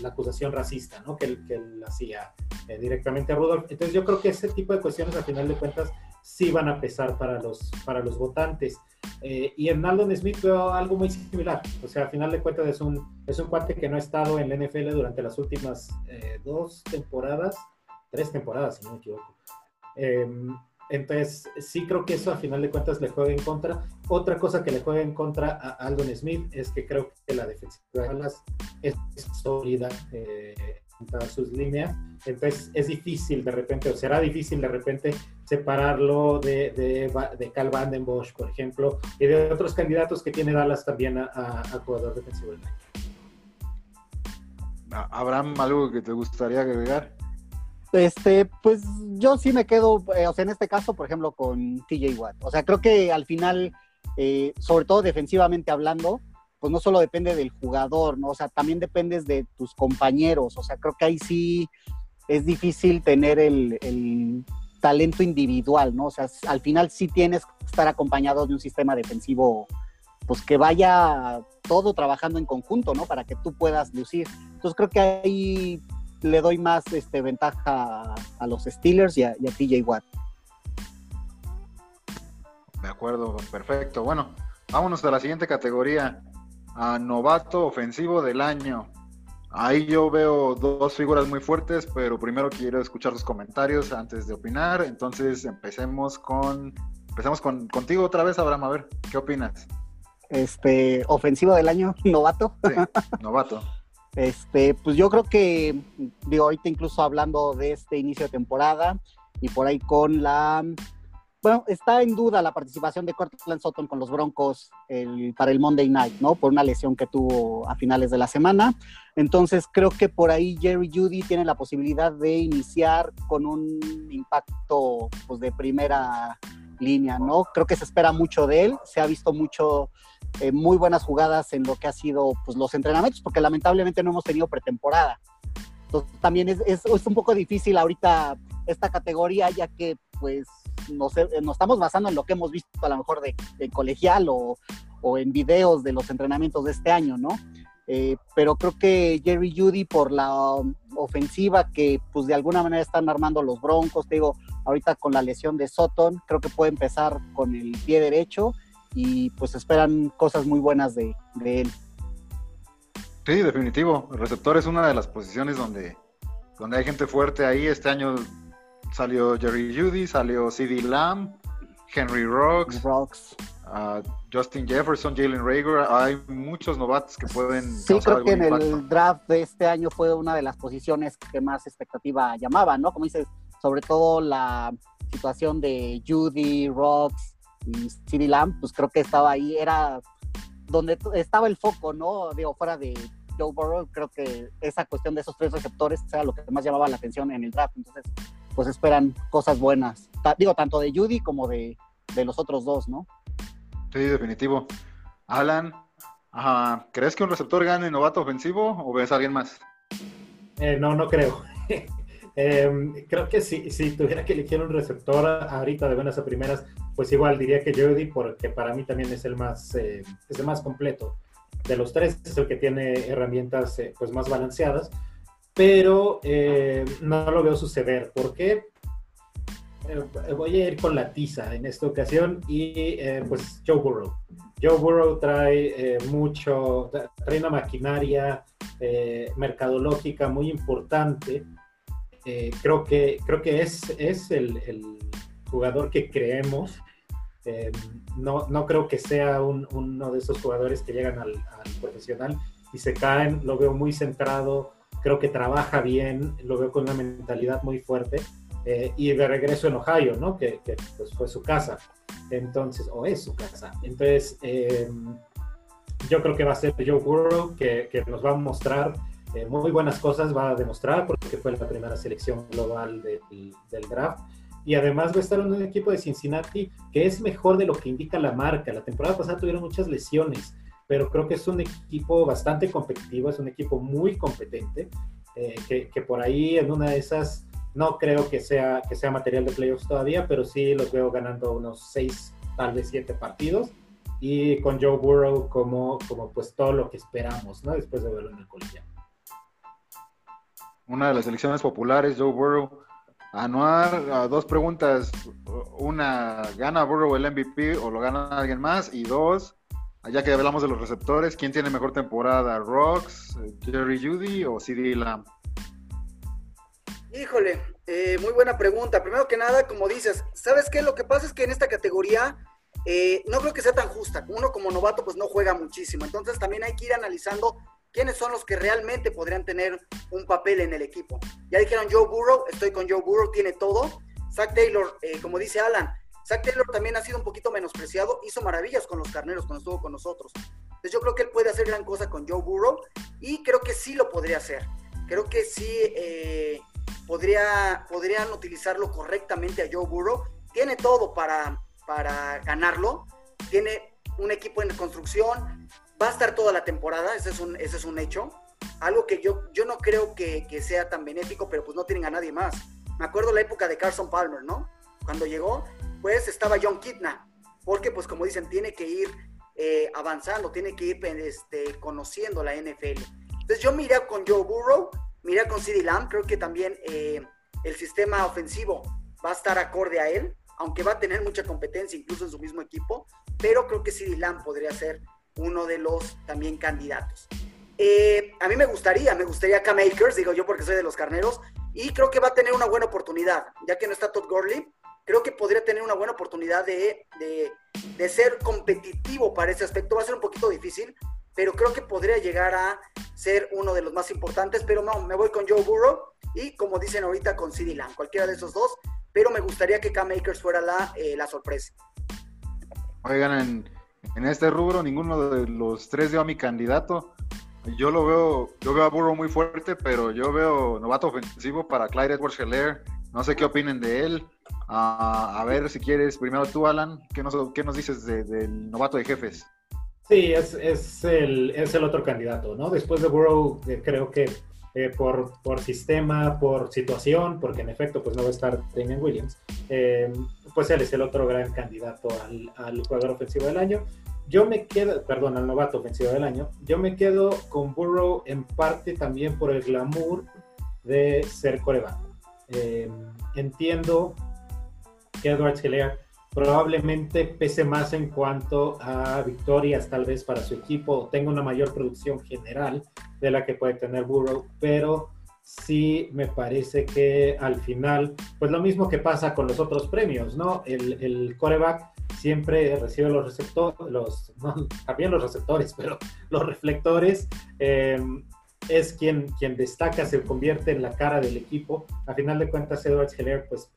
la acusación racista, ¿no? Que él, que él hacía eh, directamente a Rudolph. Entonces yo creo que ese tipo de cuestiones a final de cuentas sí van a pesar para los, para los votantes. Eh, y en Aldon Smith veo algo muy similar. O sea, a final de cuentas es un, es un cuate que no ha estado en la NFL durante las últimas eh, dos temporadas, tres temporadas, si no me equivoco. Entonces, sí creo que eso a final de cuentas le juega en contra. Otra cosa que le juega en contra a Aldon Smith es que creo que la defensiva de Dallas es sólida sus líneas. Entonces es difícil de repente, o será difícil de repente separarlo de, de, de Cal Vandenbosch, por ejemplo, y de otros candidatos que tiene Dallas también a, jugador defensivo año. Abraham, ¿algo que te gustaría agregar? Este, pues yo sí me quedo, eh, o sea, en este caso, por ejemplo, con TJ Watt. O sea, creo que al final, eh, sobre todo defensivamente hablando, pues no solo depende del jugador, ¿no? O sea, también dependes de tus compañeros. O sea, creo que ahí sí es difícil tener el, talento individual, ¿no? O sea, al final sí tienes que estar acompañado de un sistema defensivo, pues que vaya todo trabajando en conjunto, ¿no? Para que tú puedas lucir. Entonces creo que ahí le doy más este, ventaja a los Steelers y a, y a TJ Watt. De acuerdo, perfecto. Bueno, vámonos a la siguiente categoría a novato ofensivo del año. Ahí yo veo dos figuras muy fuertes, pero primero quiero escuchar los comentarios antes de opinar. Entonces empecemos con empecemos con contigo otra vez, Abraham. A ver, ¿qué opinas? Este, ofensivo del año, novato. Sí, novato. Este, pues yo creo que, digo, ahorita incluso hablando de este inicio de temporada y por ahí con la bueno, está en duda la participación de Cortland Sutton con los Broncos para el Monday Night, ¿no? Por una lesión que tuvo a finales de la semana. Entonces creo que por ahí Jerry Judy tiene la posibilidad de iniciar con un impacto pues, de primera línea, ¿no? Creo que se espera mucho de él, se ha visto mucho, eh, muy buenas jugadas en lo que ha sido pues, los entrenamientos, porque lamentablemente no hemos tenido pretemporada. Entonces también es, es, es un poco difícil ahorita esta categoría, ya que pues nos, nos, estamos basando en lo que hemos visto a lo mejor de, de colegial o, o, en videos de los entrenamientos de este año, ¿no? Eh, pero creo que Jerry Judy por la ofensiva que pues de alguna manera están armando los Broncos, te digo, ahorita con la lesión de Sutton, creo que puede empezar con el pie derecho y pues esperan cosas muy buenas de, de él. Sí, definitivo. El receptor es una de las posiciones donde, donde hay gente fuerte ahí. Este año salió Jerry Judy, salió CD Lamb, Henry Rocks, Rocks. Uh, Justin Jefferson, Jalen Rager. Hay muchos novatos que pueden. Sí, creo que en impacto. el draft de este año fue una de las posiciones que más expectativa llamaba, ¿no? Como dices, sobre todo la situación de Judy, Rocks y CD Lamb, pues creo que estaba ahí, era donde estaba el foco, ¿no? Digo, fuera de Joe Burrow, creo que esa cuestión de esos tres receptores era lo que más llamaba la atención en el draft. Entonces, pues esperan cosas buenas. Digo, tanto de Judy como de, de, los otros dos, ¿no? Sí, definitivo. Alan, ¿crees que un receptor gane novato ofensivo o ves a alguien más? Eh, no, no creo. eh, creo que si, si, tuviera que elegir un receptor ahorita de buenas a primeras, pues igual diría que Judy, porque para mí también es el más, eh, es el más completo. De los tres es el que tiene herramientas eh, pues más balanceadas pero eh, no lo veo suceder. ¿Por qué? Eh, voy a ir con la tiza en esta ocasión y eh, pues Joe Burrow. Joe Burrow trae mucho, trae una maquinaria mercadológica muy importante. creo, que, creo que es, es el, el jugador que creemos. no, no creo que sea un, uno de esos jugadores que llegan al, al profesional y se caen. Lo veo muy centrado creo que trabaja bien, lo veo con una mentalidad muy fuerte. Eh, y de regreso en Ohio, ¿no? Que, que pues fue su casa. Entonces, o es su casa. Entonces, eh, yo creo que va a ser Joe Burrow, que, nos va a mostrar eh, muy buenas cosas, va a demostrar, porque fue la primera selección global de, del draft. Y además va a estar en un equipo de Cincinnati que es mejor de lo que indica la marca. La temporada pasada tuvieron muchas lesiones pero creo que es un equipo bastante competitivo, es un equipo muy competente, eh, que, por ahí en una de esas no creo que sea, que sea material de playoffs todavía, pero sí los veo ganando unos seis, tal vez siete partidos, y con Joe Burrow como, como pues todo lo que esperamos, ¿no? Después de verlo en el colegial. Una de las elecciones populares, Joe Burrow. Anuar, dos preguntas. Una, ¿gana Burrow el MVP o lo gana alguien más? Y dos, ya que hablamos de los receptores, ¿quién tiene mejor temporada? ¿Rocks, Jerry Judy o CD Lamb? Híjole, eh, muy buena pregunta. Primero que nada, como dices, ¿sabes qué? Lo que pasa es que en esta categoría eh, no creo que sea tan justa. Uno como novato pues no juega muchísimo. Entonces también hay que ir analizando quiénes son los que realmente podrían tener un papel en el equipo. Ya dijeron Joe Burrow, estoy con Joe Burrow, tiene todo. Zach Taylor, eh, como dice Alan, Zach Taylor también ha sido un poquito menospreciado, hizo maravillas con los carneros cuando estuvo con nosotros. Entonces yo creo que él puede hacer gran cosa con Joe Burrow y creo que sí lo podría hacer. Creo que sí eh, podría, podrían utilizarlo correctamente a Joe Burrow. Tiene todo para, para ganarlo. Tiene un equipo en construcción. Va a estar toda la temporada, ese es un, ese es un hecho. Algo que yo, yo no creo que, que sea tan benéfico, pero pues no tienen a nadie más. Me acuerdo la época de Carson Palmer, ¿no? Cuando llegó, pues estaba John Kitna, porque pues como dicen, tiene que ir eh, avanzando, tiene que ir este, conociendo la NFL. Entonces yo miré con Joe Burrow, miré con CeeDee Lamb, creo que también eh, el sistema ofensivo va a estar acorde a él, aunque va a tener mucha competencia incluso en su mismo equipo, pero creo que CeeDee Lamb podría ser uno de los también candidatos. Eh, a mí me gustaría, me gustaría Cam Akers, digo yo porque soy de los carneros, y creo que va a tener una buena oportunidad, ya que no está Todd Gurley, creo que podría tener una buena oportunidad de, de, de, ser competitivo para ese aspecto. Va a ser un poquito difícil, pero creo que podría llegar a ser uno de los más importantes. Pero no, me voy con Joe Burrow y como dicen ahorita con CD cualquiera de esos dos. Pero me gustaría que Cam Makers fuera la, eh, la sorpresa. Oigan, en, en, este rubro ninguno de los tres dio a mi candidato. Yo lo veo, yo veo a Burrow muy fuerte, pero yo veo novato ofensivo para Clyde Edwards Heller. No sé qué opinen de él. a ver si quieres, primero tú, Alan, ¿qué nos, qué nos dices del novato de jefes? Sí, es, es, el, es el otro candidato, ¿no? Después de Burrow, eh, creo que eh, por, por sistema, por situación, porque en efecto pues no va a estar Damian Williams, eh, pues él es el otro gran candidato al, jugador ofensivo del año. Yo me quedo, perdón, al novato ofensivo del año, yo me quedo con Burrow en parte también por el glamour de ser coreback. entiendo que Edwards Hilaire probablemente pese más en cuanto a victorias tal vez para su equipo tenga una mayor producción general de la que puede tener Burrow, pero sí me parece que al final, pues lo mismo que pasa con los otros premios, ¿no? El, el coreback siempre recibe los receptores, también los receptores, pero los reflectores. Em, es quien, quien destaca, se convierte en la cara del equipo. A final de cuentas, Edwards Heller, pues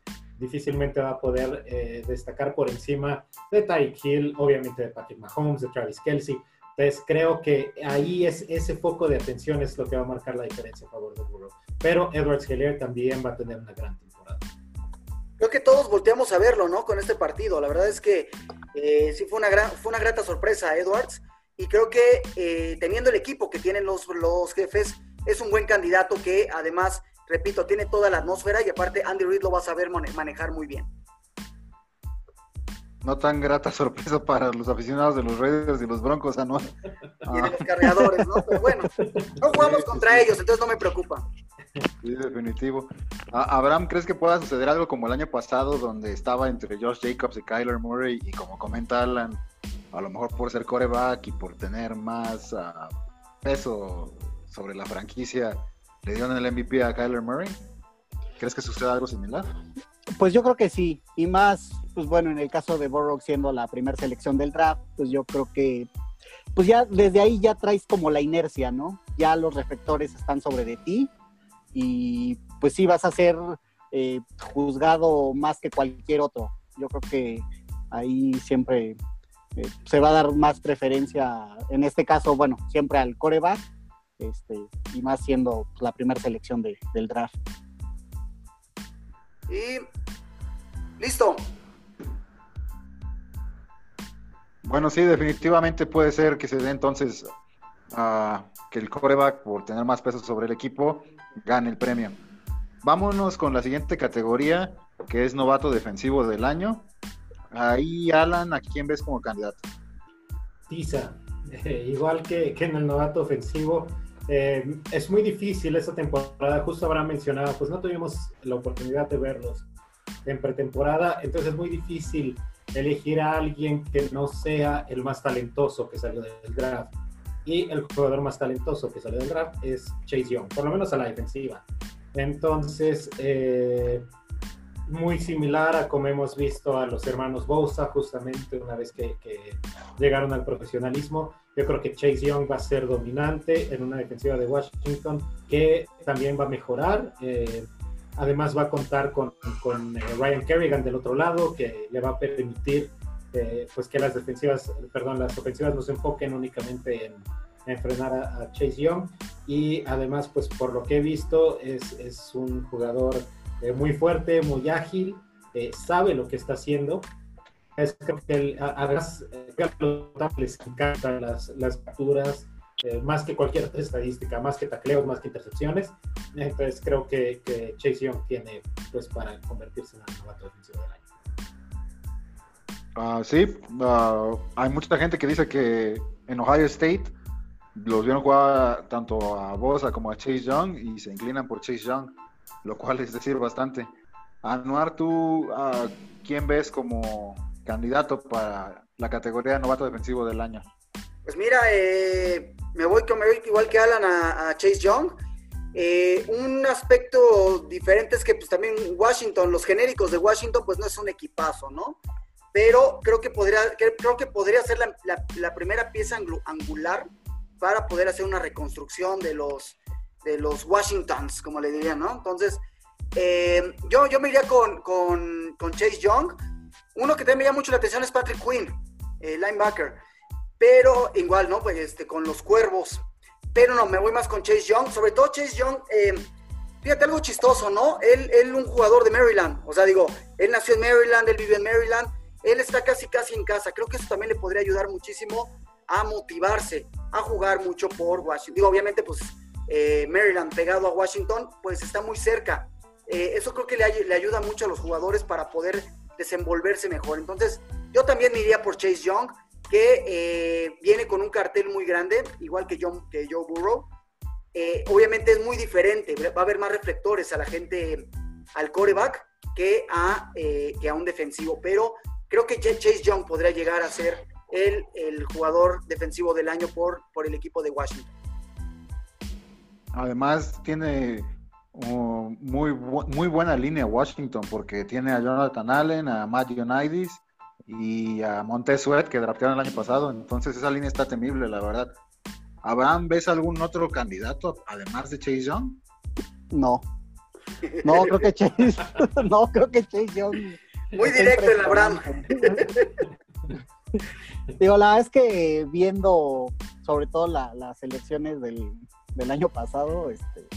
difícilmente va a poder eh, destacar por encima de Ty Hill, obviamente de Patrick Mahomes, de Travis Kelsey. Entonces creo que ahí es ese foco de atención es lo que va a marcar la diferencia a favor de Burrow. Pero Edwards Heller también va a tener una gran temporada. Creo que todos volteamos a verlo, ¿no? Con este partido. La verdad es que eh, sí fue una, gran, fue una grata sorpresa Edwards. Y creo que eh, teniendo el equipo que tienen los, los jefes, es un buen candidato que además repito, tiene toda la atmósfera y aparte Andy Reid lo va a saber manejar muy bien. No tan grata sorpresa para los aficionados de los Raiders y los Broncos, ¿no? Y de los cargadores, ¿no? Pero bueno, no jugamos contra ellos, entonces no me preocupa. Sí, definitivo. Abraham, ¿crees que pueda suceder algo como el año pasado, donde estaba entre Josh Jacobs y Kyler Murray, y como comenta Alan, a lo mejor por ser coreback y por tener más uh, peso sobre la franquicia, le dieron el MVP a Kyler Murray. ¿Crees que suceda algo similar? Pues yo creo que sí, y más, pues bueno, en el caso de Burrow siendo la primera selección del draft, pues yo creo que, pues ya desde ahí ya traes como la inercia, ¿no? Ya los reflectores están sobre de ti y pues sí vas a ser eh, juzgado más que cualquier otro. Yo creo que ahí siempre eh, se va a dar más preferencia, en este caso, bueno, siempre al coreback este, y más siendo la primera selección del draft. Y listo. Bueno, sí, definitivamente puede ser que se dé entonces uh, que el coreback, por tener más peso sobre el equipo, gane el premio. Vámonos con la siguiente categoría, que es novato defensivo del año. Ahí, Alan, ¿a quién ves como candidato? Tiza, igual que, que, en el novato ofensivo, eh, es muy difícil esta temporada, justo habrá mencionado, pues no tuvimos la oportunidad de verlos en pretemporada, entonces es muy difícil elegir a alguien que no sea el más talentoso que salió del draft. Y el jugador más talentoso que salió del draft es Chase Young, por lo menos a la defensiva. Entonces, eh, muy similar a como hemos visto a los hermanos Bosa, justamente una vez que, llegaron al profesionalismo. Yo creo que Chase Young va a ser dominante en una defensiva de Washington que también va a mejorar. Eh, además va a contar con, con eh, Ryan Kerrigan del otro lado, que le va a permitir eh, pues que las defensivas, perdón, las ofensivas no se enfoquen únicamente en, en frenar a, Chase Young. Y además, pues por lo que he visto, es, es un jugador eh, muy fuerte, muy ágil, eh, sabe lo que está haciendo. Es que a, a, les encantan las, las capturas, eh, más que cualquier otra estadística, más que tacleos, más que intercepciones. Entonces creo que, que Chase Young tiene pues para convertirse en el novato defensivo del año. Uh, sí, uh, hay mucha gente que dice que en Ohio State los vieron jugar tanto a Bosa como a Chase Young y se inclinan por Chase Young lo cual es decir bastante. Anuar, ¿tú quién ves como candidato para la categoría de novato defensivo del año? Pues mira, eh, me, voy, voy igual que Alan a, Chase Young. Eh, un aspecto diferente es que pues también Washington, los genéricos de Washington, pues no es un equipazo, ¿no? Pero creo que podría, creo que podría ser la primera pieza angular para poder hacer una reconstrucción de los, de los Washingtons, como le dirían, ¿no? Entonces, eh, yo, yo me iría con, con, Chase Young. Uno que también me llama mucho la atención es Patrick Quinn, eh, linebacker. Pero igual, ¿no? Pues este, con los cuervos. Pero no, me voy más con Chase Young. Sobre todo Chase Young, eh, fíjate algo chistoso, ¿no? Él, él un jugador de Maryland, o sea, digo, él nació en Maryland, él vive en Maryland, él está casi casi en casa. Creo que eso también le podría ayudar muchísimo a motivarse, a jugar mucho por Washington. Digo, obviamente, pues eh, Maryland pegado a Washington, pues está muy cerca. Eh, eso creo que le, ayuda mucho a los jugadores para poder desenvolverse mejor. Entonces, yo también me iría por Chase Young, que eh, viene con un cartel muy grande, igual que, que Joe Burrow. obviamente es muy diferente, va a haber más reflectores a la gente, al coreback, que a, que a un defensivo, pero creo que Chase Young podría llegar a ser el, el jugador defensivo del año por, por el equipo de Washington. Además, tiene uh, muy, muy buena línea Washington, porque tiene a Jonathan Allen, a Matt Unitas y a Montez Sweat, que draftearon el año pasado. Entonces, esa línea está temible, la verdad. ¿Abraham, ves algún otro candidato además de Chase Young? No. No, creo que Chase. no, creo que Chase Young. Muy directo el Abraham. Digo, la verdad es que viendo sobre todo las elecciones del, del, año pasado, este,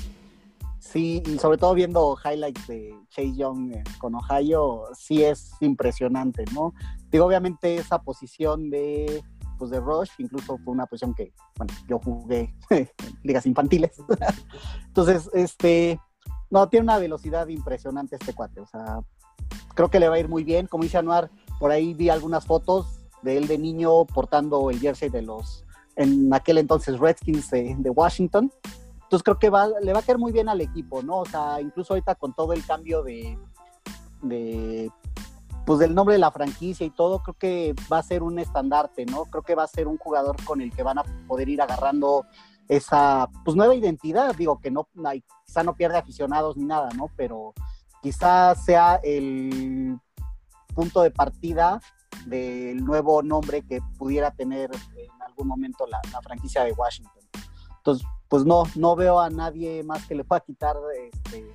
sí, y sobre todo viendo highlights de Chase Young eh, con Ohio, sí es impresionante, ¿no? Digo, obviamente esa posición de pues de Rush, incluso fue una posición que, bueno, yo jugué en ligas infantiles. Entonces, este, no, tiene una velocidad impresionante este cuate, o sea, creo que le va a ir muy bien. Como dice Anuar, por ahí vi algunas fotos, de él de niño portando el jersey de los, en aquel entonces Redskins de, Washington. Entonces creo que va, le va a caer muy bien al equipo, ¿no? O sea, incluso ahorita con todo el cambio de, de pues del nombre de la franquicia y todo, creo que va a ser un estandarte, ¿no? Creo que va a ser un jugador con el que van a poder ir agarrando esa pues nueva identidad, digo que no quizá no pierde aficionados ni nada, ¿no? Pero quizá sea el punto de partida del nuevo nombre que pudiera tener en algún momento la, franquicia de Washington. Entonces, pues no, no veo a nadie más que le pueda quitar este,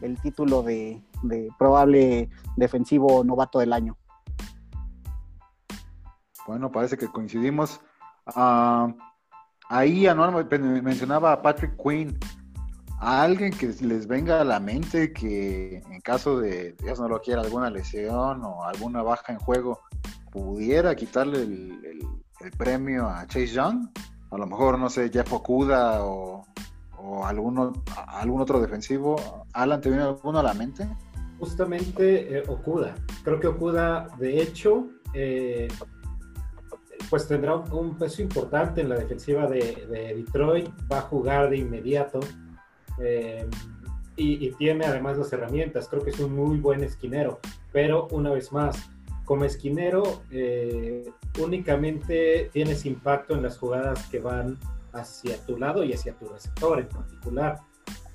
el título de, probable defensivo novato del año. Bueno, parece que coincidimos. Uh, ahí Anual mencionaba a Patrick Quinn. A alguien que les venga a la mente que en caso de, Dios no lo quiera, alguna lesión o alguna baja en juego, pudiera quitarle el, premio a Chase Young. A lo mejor, no sé, Jeff Okuda o, o algún otro defensivo. Alan, ¿te viene alguno a la mente? Justamente eh, Okuda. Creo que Okuda, de hecho, eh, pues tendrá un, peso importante en la defensiva de, Detroit. Va a jugar de inmediato. Eh, y, y, tiene además las herramientas. Creo que es un muy buen esquinero. Pero una vez más, como esquinero eh, únicamente tienes impacto en las jugadas que van hacia tu lado y hacia tu receptor en particular.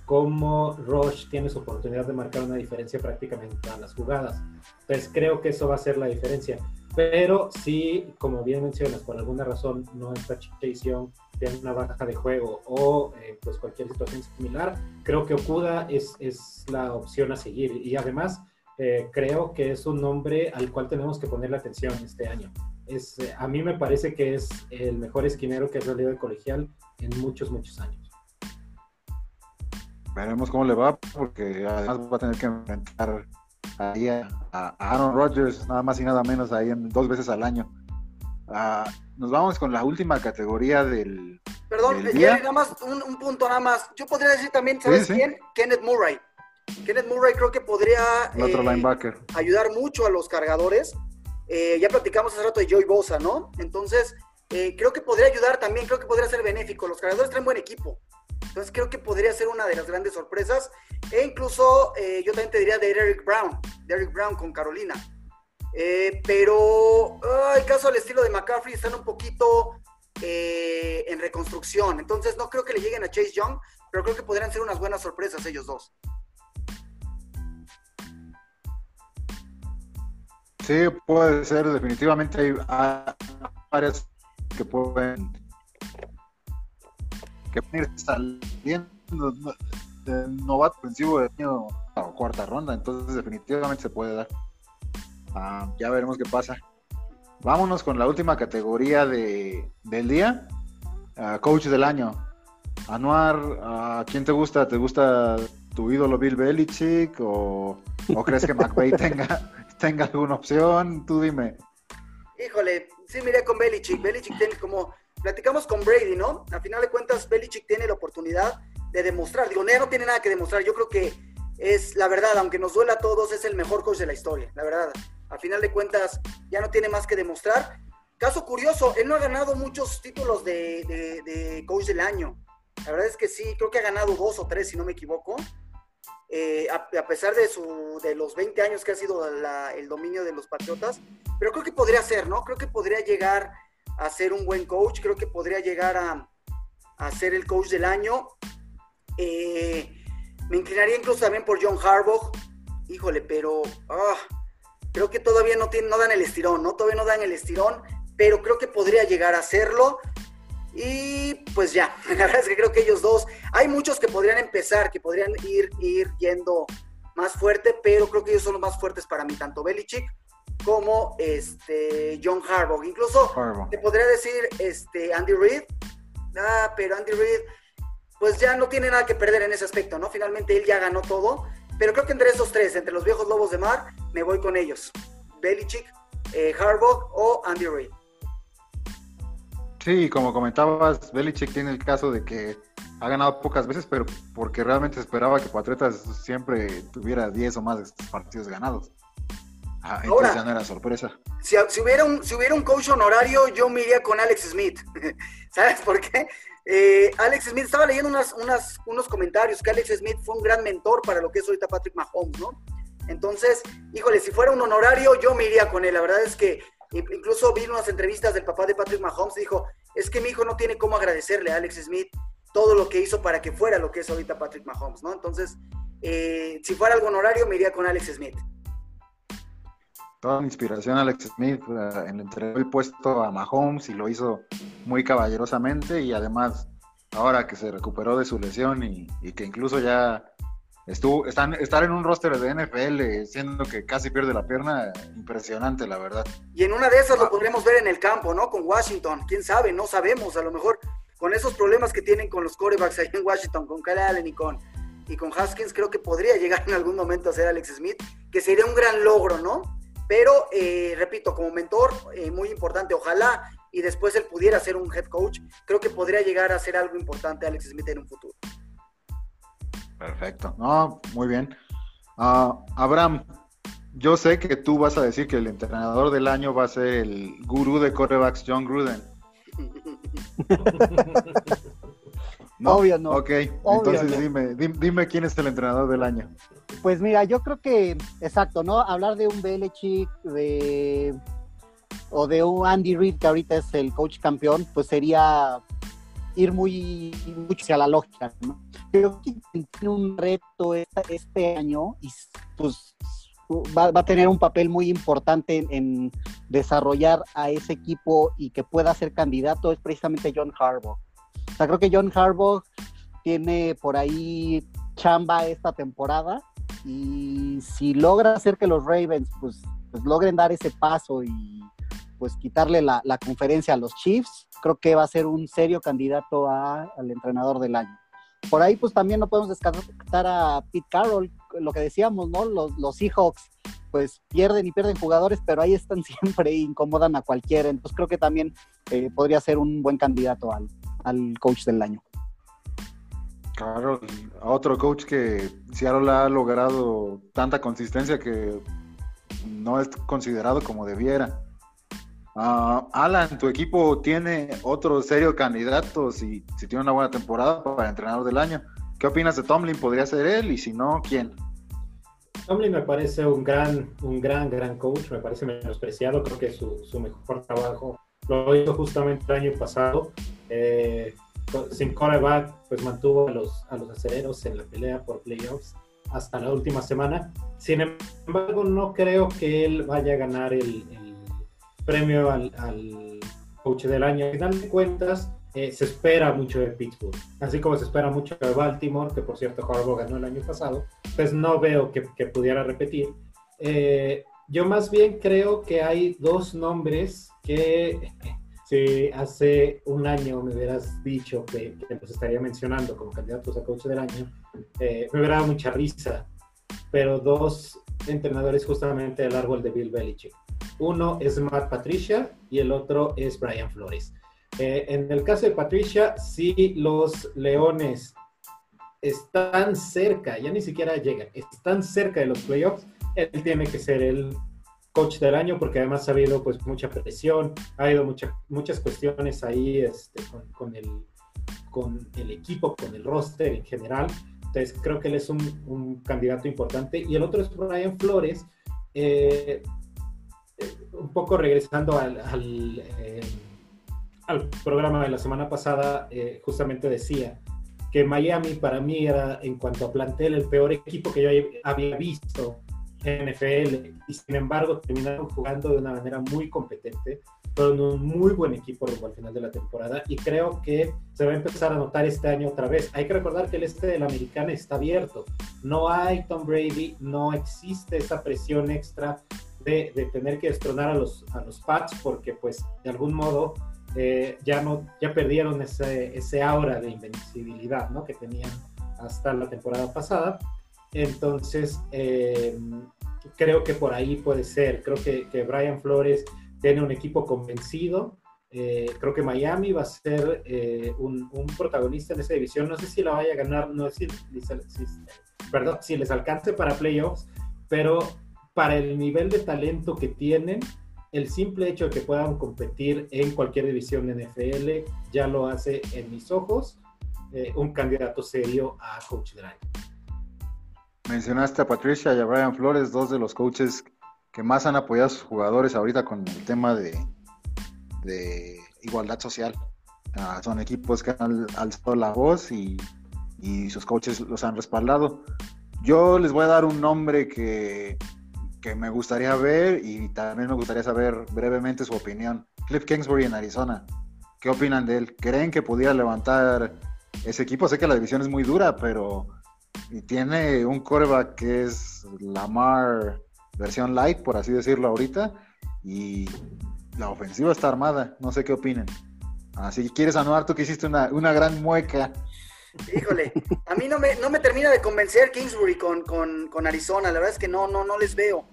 Como Rush tienes oportunidad de marcar una diferencia prácticamente en las jugadas. Entonces creo que eso va a ser la diferencia. Pero si, como bien mencionas, por alguna razón no está Chase tiene una baja de juego o eh, pues cualquier situación similar, creo que Okuda es, es la opción a seguir. Y además, eh, creo que es un nombre al cual tenemos que ponerle atención este año. Es, eh, a mí me parece que es el mejor esquinero que ha salido de colegial en muchos, muchos años. Veremos cómo le va, porque además va a tener que enfrentar ahí a, Aaron Rodgers, nada más y nada menos, ahí en, dos veces al año. Ah, nos vamos con la última categoría del. Perdón, nada más un, punto nada más. Yo podría decir también, ¿sabes quién? Kenneth Murray. Kenneth Murray creo que podría eh, ayudar mucho a los cargadores. Eh, ya platicamos hace rato de Joey Bosa, ¿no? Entonces, eh, creo que podría ayudar también, creo que podría ser benéfico. Los cargadores traen buen equipo. Entonces, creo que podría ser una de las grandes sorpresas. E incluso, yo también te diría de Derek Brown, Derek Brown con Carolina. pero, el caso al estilo de McCaffrey están un poquito en reconstrucción. Entonces, no creo que le lleguen a Chase Young, pero creo que podrían ser unas buenas sorpresas ellos dos. Sí, puede ser, definitivamente hay varias que pueden que pueden ir saliendo de novato ofensivo de año o cuarta ronda, entonces definitivamente se puede dar. Ah, ya veremos qué pasa. Vámonos con la última categoría de, del día, uh, coach del año. Anuar, ¿a quién te gusta? ¿Te gusta tu ídolo Bill Belichick o, crees que McVay tenga, tenga alguna opción? Tú dime. Híjole, sí miré con Belichick. Belichick tiene como, platicamos con Brady, ¿no? A final de cuentas, Belichick tiene la oportunidad de demostrar. Digo, no tiene nada que demostrar. Yo creo que es la verdad, aunque nos duela a todos, es el mejor coach de la historia, la verdad. A final de cuentas, ya no tiene más que demostrar. Caso curioso, él no ha ganado muchos títulos de, coach del año. La verdad es que sí, creo que ha ganado dos o tres, si no me equivoco. Eh, a, pesar de, su, de los 20 años que ha sido el dominio de los Patriotas, pero creo que podría ser, ¿no? Creo que podría llegar a ser un buen coach, creo que podría llegar a, a ser el coach del año. Eh, me inclinaría incluso también por John Harbaugh. Híjole, pero ah, creo que todavía no, tienen, no dan el estirón, ¿no? Todavía no dan el estirón, pero creo que podría llegar a hacerlo. Y pues ya, la verdad es que creo que ellos dos, hay muchos que podrían empezar, que podrían ir, ir yendo más fuerte, pero creo que ellos son los más fuertes para mí, tanto Belichick como este John Harbaugh. Incluso te podría decir este Andy Reid, ah, pero Andy Reid pues ya no tiene nada que perder en ese aspecto, ¿no? Finalmente él ya ganó todo, pero creo que entre esos tres, entre los viejos lobos de mar, me voy con ellos. Belichick, eh, Harbaugh o Andy Reid. Sí, como comentabas, Belichick tiene el caso de que ha ganado pocas veces, pero porque realmente esperaba que Patriotas siempre tuviera 10 o más partidos ganados. Ah, entonces ya no era sorpresa. Si, hubiera un, si hubiera un coach honorario, yo me iría con Alex Smith. ¿Sabes por qué? Eh, Alex Smith, estaba leyendo unas, unos comentarios que Alex Smith fue un gran mentor para lo que es ahorita Patrick Mahomes, ¿no? Entonces, híjole, si fuera un honorario, yo me iría con él. La verdad es que incluso vi unas entrevistas del papá de Patrick Mahomes y dijo, es que mi hijo no tiene cómo agradecerle a Alex Smith todo lo que hizo para que fuera lo que es ahorita Patrick Mahomes, ¿no? Entonces, eh, si fuera algo honorario, me iría con Alex Smith. Toda la inspiración Alex Smith eh, le entregó el puesto a Mahomes y lo hizo muy caballerosamente y además ahora que se recuperó de su lesión y, que incluso ya estuvo están, estar en un roster de NFL siendo que casi pierde la pierna, impresionante la verdad. Y en una de esas lo podremos ver en el campo, ¿no? Con Washington, quién sabe, no sabemos, a lo mejor con esos problemas que tienen con los corebacks ahí en Washington, con Kyle Allen y con, y con Haskins, creo que podría llegar en algún momento a ser Alex Smith, que sería un gran logro, ¿no? Pero, eh, repito, como mentor, eh, muy importante, ojalá y después él pudiera ser un head coach, creo que podría llegar a ser algo importante Alex Smith en un futuro. Perfecto, no, muy bien. Ah, Abraham, yo sé que tú vas a decir que el entrenador del año va a ser el gurú de corebacks John Gruden. Obvio no. Ok, entonces Dime, dime, quién es el entrenador del año. Pues mira, yo creo que, exacto, ¿no? Hablar de un Belichick, de o de un Andy Reid, que ahorita es el coach campeón, pues sería ir muy mucho hacia la lógica, ¿no? Creo que tiene un reto este año y pues va, a tener un papel muy importante en, en, desarrollar a ese equipo y que pueda ser candidato es precisamente John Harbaugh. O sea, creo que John Harbaugh tiene por ahí chamba esta temporada y si logra hacer que los Ravens pues, pues logren dar ese paso y pues quitarle la, conferencia a los Chiefs, creo que va a ser un serio candidato al entrenador del año. Por ahí pues también no podemos descartar a Pete Carroll, lo que decíamos, ¿no? Los, los Seahawks pues pierden y pierden jugadores, pero ahí están siempre e incomodan a cualquiera. Entonces creo que también eh, podría ser un buen candidato al, al coach del año. Claro, otro coach que Seattle ha logrado tanta consistencia que no es considerado como debiera. Uh, Alan, tu equipo tiene otro serio candidato si, si tiene una buena temporada para entrenador del año. ¿Qué opinas de Tomlin? ¿Podría ser él? Y si no, ¿quién? Tomlin me parece un gran, un gran, gran coach, me parece menospreciado, creo que su, mejor trabajo lo hizo justamente el año pasado. Eh, sin coreback, pues mantuvo a los, a los aceleros en la pelea por playoffs hasta la última semana. Sin embargo, no creo que él vaya a ganar el, premio al, coach del año. Al final cuentas, eh, se espera mucho de Pittsburgh, así como se espera mucho de Baltimore, que por cierto Harbaugh ganó el año pasado, pues no veo que, pudiera repetir. Eh, yo más bien creo que hay dos nombres que si hace un año me hubieras dicho que, que estaría mencionando como candidatos a coach del año, eh, me hubiera dado mucha risa. Pero dos entrenadores justamente del árbol de Bill Belichick. Uno es Matt Patricia y el otro es Brian Flores. Eh, en el caso de Patricia, si los Leones están cerca, ya ni siquiera llegan, están cerca de los playoffs, él tiene que ser el coach del año porque además ha habido pues mucha presión, ha habido mucha, muchas cuestiones ahí este, con, el, con el equipo, con el roster en general. Entonces creo que él es un, candidato importante. Y el otro es Brian Flores, eh, un poco regresando al, eh, al, programa de la semana pasada, justamente decía que Miami para mí era en cuanto a plantel el peor equipo que yo había visto NFL y sin embargo terminaron jugando de una manera muy competente, con un muy buen equipo rumbo al final de la temporada. Y creo que se va a empezar a notar este año otra vez. Hay que recordar que el este de la americana está abierto, no hay Tom Brady, no existe esa presión extra de, de tener que destronar a los, a los Pats porque pues de algún modo eh, ya, no, ya perdieron ese, ese aura de invencibilidad ¿no? que tenían hasta la temporada pasada. Entonces, eh, creo que por ahí puede ser. Creo que, que Brian Flores tiene un equipo convencido. Eh, creo que Miami va a ser eh, un, un, protagonista en esa división. No sé si la vaya a ganar, no sé si, si, perdón, si les alcance para playoffs, pero para el nivel de talento que tienen, el simple hecho de que puedan competir en cualquier división NFL ya lo hace, en mis ojos, un candidato serio a coach año. Mencionaste a Patricia y a Brian Flores, dos de los coaches que más han apoyado a sus jugadores ahorita con el tema de, igualdad social. Ah, son equipos que han alzado la voz y, sus coaches los han respaldado. Yo les voy a dar un nombre que, que, me gustaría ver y también me gustaría saber brevemente su opinión. Cliff Kingsbury en Arizona. ¿Qué opinan de él? ¿Creen que pudiera levantar ese equipo? Sé que la división es muy dura, pero tiene un coreback que es Lamar versión light, por así decirlo ahorita, y la ofensiva está armada, no sé qué opinen. Así que quieres anuar tú que hiciste una, gran mueca. Híjole, a mí no me, no me termina de convencer Kingsbury con, con, Arizona, la verdad es que no, no, no les veo.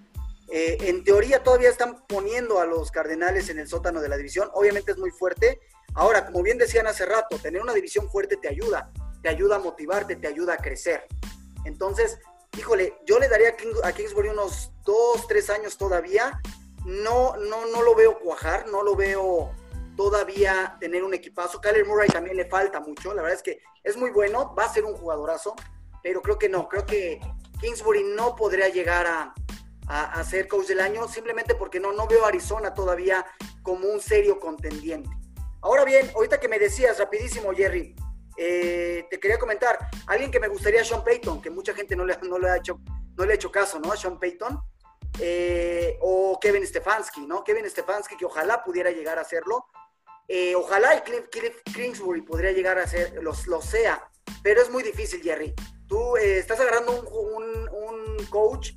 Eh, en teoría todavía están poniendo a los Cardenales en el sótano de la división, obviamente es muy fuerte. Ahora, como bien decían hace rato, tener una división fuerte te ayuda, te ayuda a motivarte, te ayuda a crecer. Entonces, híjole, yo le daría a Kingsbury unos dos, tres años todavía. No, no, no lo veo cuajar, no lo veo todavía tener un equipazo. Kyler Murray también le falta mucho. La verdad es que es muy bueno, va a ser un jugadorazo, pero creo que no, creo que Kingsbury no podría llegar a, a, ser coach del año simplemente porque no, no veo a Arizona todavía como un serio contendiente. Ahora bien, ahorita que me decías rapidísimo, Jerry, eh, te quería comentar, alguien que me gustaría, Sean Payton, que mucha gente no le, no le, ha, hecho, no le ha hecho caso, ¿no? Sean Payton. Eh, o Kevin Stefanski, ¿no? Kevin Stefanski, que ojalá pudiera llegar a hacerlo. Eh, ojalá y Cliff, Kingsbury podría llegar a ser, lo, lo sea, pero es muy difícil, Jerry. Tú estás agarrando un, un, coach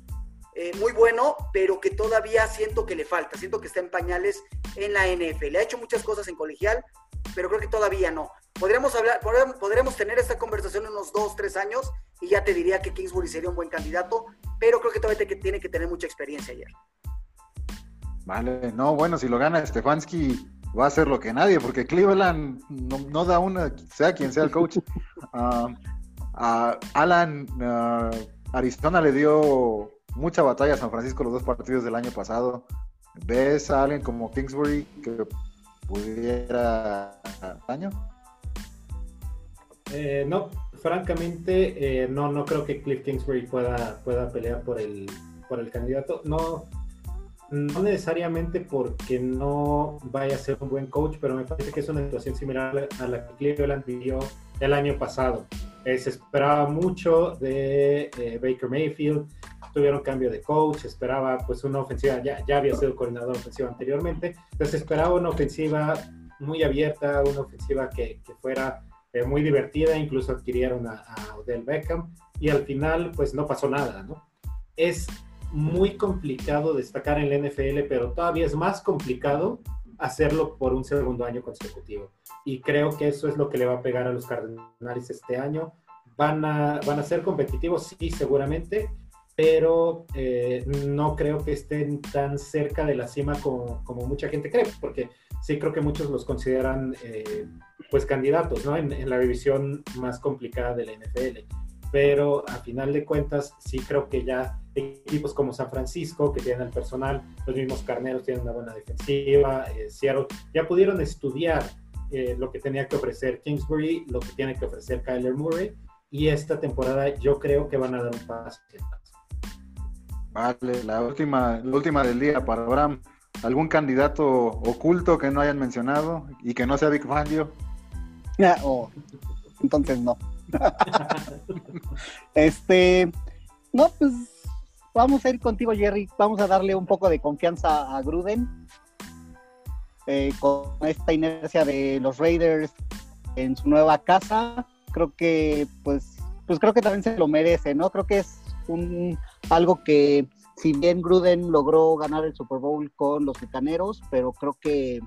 muy bueno, pero que todavía siento que le falta, siento que está en pañales en la NFL. Le ha hecho muchas cosas en colegial, pero creo que todavía no podríamos hablar, podríamos tener esta conversación en unos dos, tres años y ya te diría que Kingsbury sería un buen candidato, pero creo que todavía tiene que tener mucha experiencia ayer. Vale, no, bueno, si lo gana Stefanski va a ser lo que nadie, porque Cleveland no, da una, sea quien sea el coach. Ah, Alan, uh, Arizona le dio mucha batalla San Francisco los dos partidos del año pasado. ¿Ves a alguien como Kingsbury que pudiera daño? Eh, no, francamente, eh, no, no creo que Cliff Kingsbury pueda, pueda pelear por el, por el candidato. No, no necesariamente porque no vaya a ser un buen coach, pero me parece que es una situación similar a la que Cleveland vivió el año pasado. Eh, se esperaba mucho de Baker Mayfield, tuvieron cambio de coach, esperaba pues una ofensiva, ya, había sido coordinador ofensivo anteriormente, entonces esperaba una ofensiva muy abierta, una ofensiva que, fuera eh, muy divertida, incluso adquirieron a, Odell Beckham y al final pues no pasó nada, ¿no? Es muy complicado destacar en la NFL, pero todavía es más complicado hacerlo por un segundo año consecutivo. Y creo que eso es lo que le va a pegar a los Cardenales este año. Van a, van a ser competitivos, sí, seguramente, pero eh, no creo que estén tan cerca de la cima como, como, mucha gente cree, porque sí creo que muchos los consideran eh, pues candidatos, ¿no? En, en, la división más complicada de la NFL. Pero a final de cuentas, sí creo que ya equipos como San Francisco, que tienen el personal, los mismos carneros tienen una buena defensiva, eh, Seattle, ya pudieron estudiar eh, lo que tenía que ofrecer Kingsbury, lo que tiene que ofrecer Kyler Murray, y esta temporada yo creo que van a dar un paso Vale, la última, la última del día para Abraham. ¿Algún candidato oculto que no hayan mencionado y que no sea Big Fangio? oh, entonces no. este, no, pues vamos a ir contigo, Jerry. Vamos a darle un poco de confianza a Gruden. Eh, con esta inercia de los Raiders en su nueva casa, creo que pues, pues creo que también se lo merece, ¿no? Creo que es un algo que si bien Gruden logró ganar el Super Bowl con los Bucaneros, pero creo que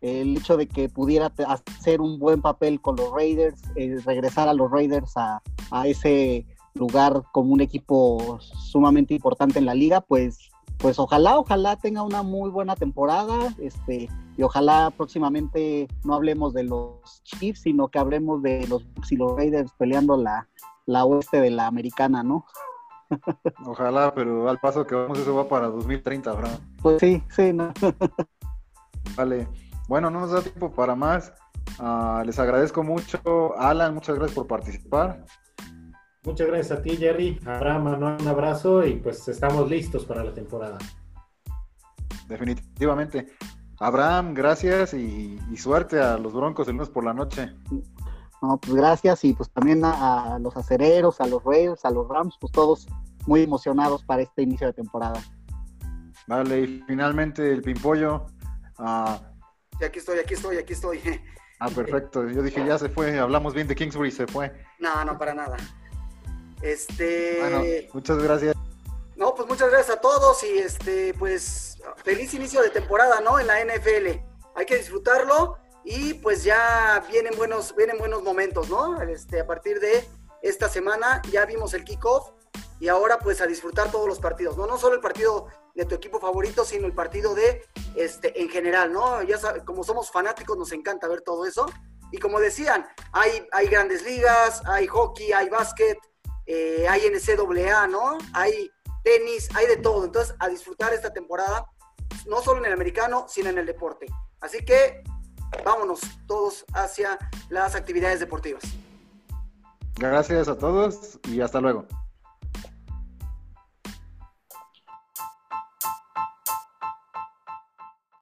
el hecho de que pudiera hacer un buen papel con los Raiders, eh, regresar a los Raiders a, a ese lugar como un equipo sumamente importante en la liga, pues, pues ojalá, ojalá tenga una muy buena temporada, este, y ojalá próximamente no hablemos de los Chiefs, sino que hablemos de los Bucks y los Raiders peleando la, la oeste de la americana, ¿no? Ojalá, pero al paso que vamos, eso va para 2030, ¿verdad? Pues sí, sí, no. Vale. Bueno, no nos da tiempo para más. Uh, les agradezco mucho. Alan, muchas gracias por participar. Muchas gracias a ti, Jerry. Abraham, un abrazo y pues estamos listos para la temporada. Definitivamente. Abraham, gracias y, y suerte a los Broncos el lunes por la noche. No, pues gracias y pues también a, los acereros, a los Raiders, a los Rams, pues todos muy emocionados para este inicio de temporada. Vale, y finalmente el Pimpollo. Uh... aquí estoy, aquí estoy, aquí estoy. Ah, perfecto. Yo dije, ya se fue, hablamos bien de Kingsbury, se fue. No, no, para nada. Este. Bueno, muchas gracias. No, pues muchas gracias a todos y este, pues feliz inicio de temporada, ¿no? En la NFL. Hay que disfrutarlo y pues ya vienen buenos, vienen buenos momentos, ¿no? Este, a partir de esta semana ya vimos el kickoff y ahora pues a disfrutar todos los partidos, ¿no? No solo el partido de tu equipo favorito, sino el partido de, este, en general, ¿no? Ya como somos fanáticos nos encanta ver todo eso. Y como decían, hay, hay grandes ligas, hay hockey, hay básquet, eh, hay NCAA, ¿no? Hay tenis, hay de todo. Entonces, a disfrutar esta temporada, no solo en el americano, sino en el deporte. Así que vámonos todos hacia las actividades deportivas. Gracias a todos y hasta luego.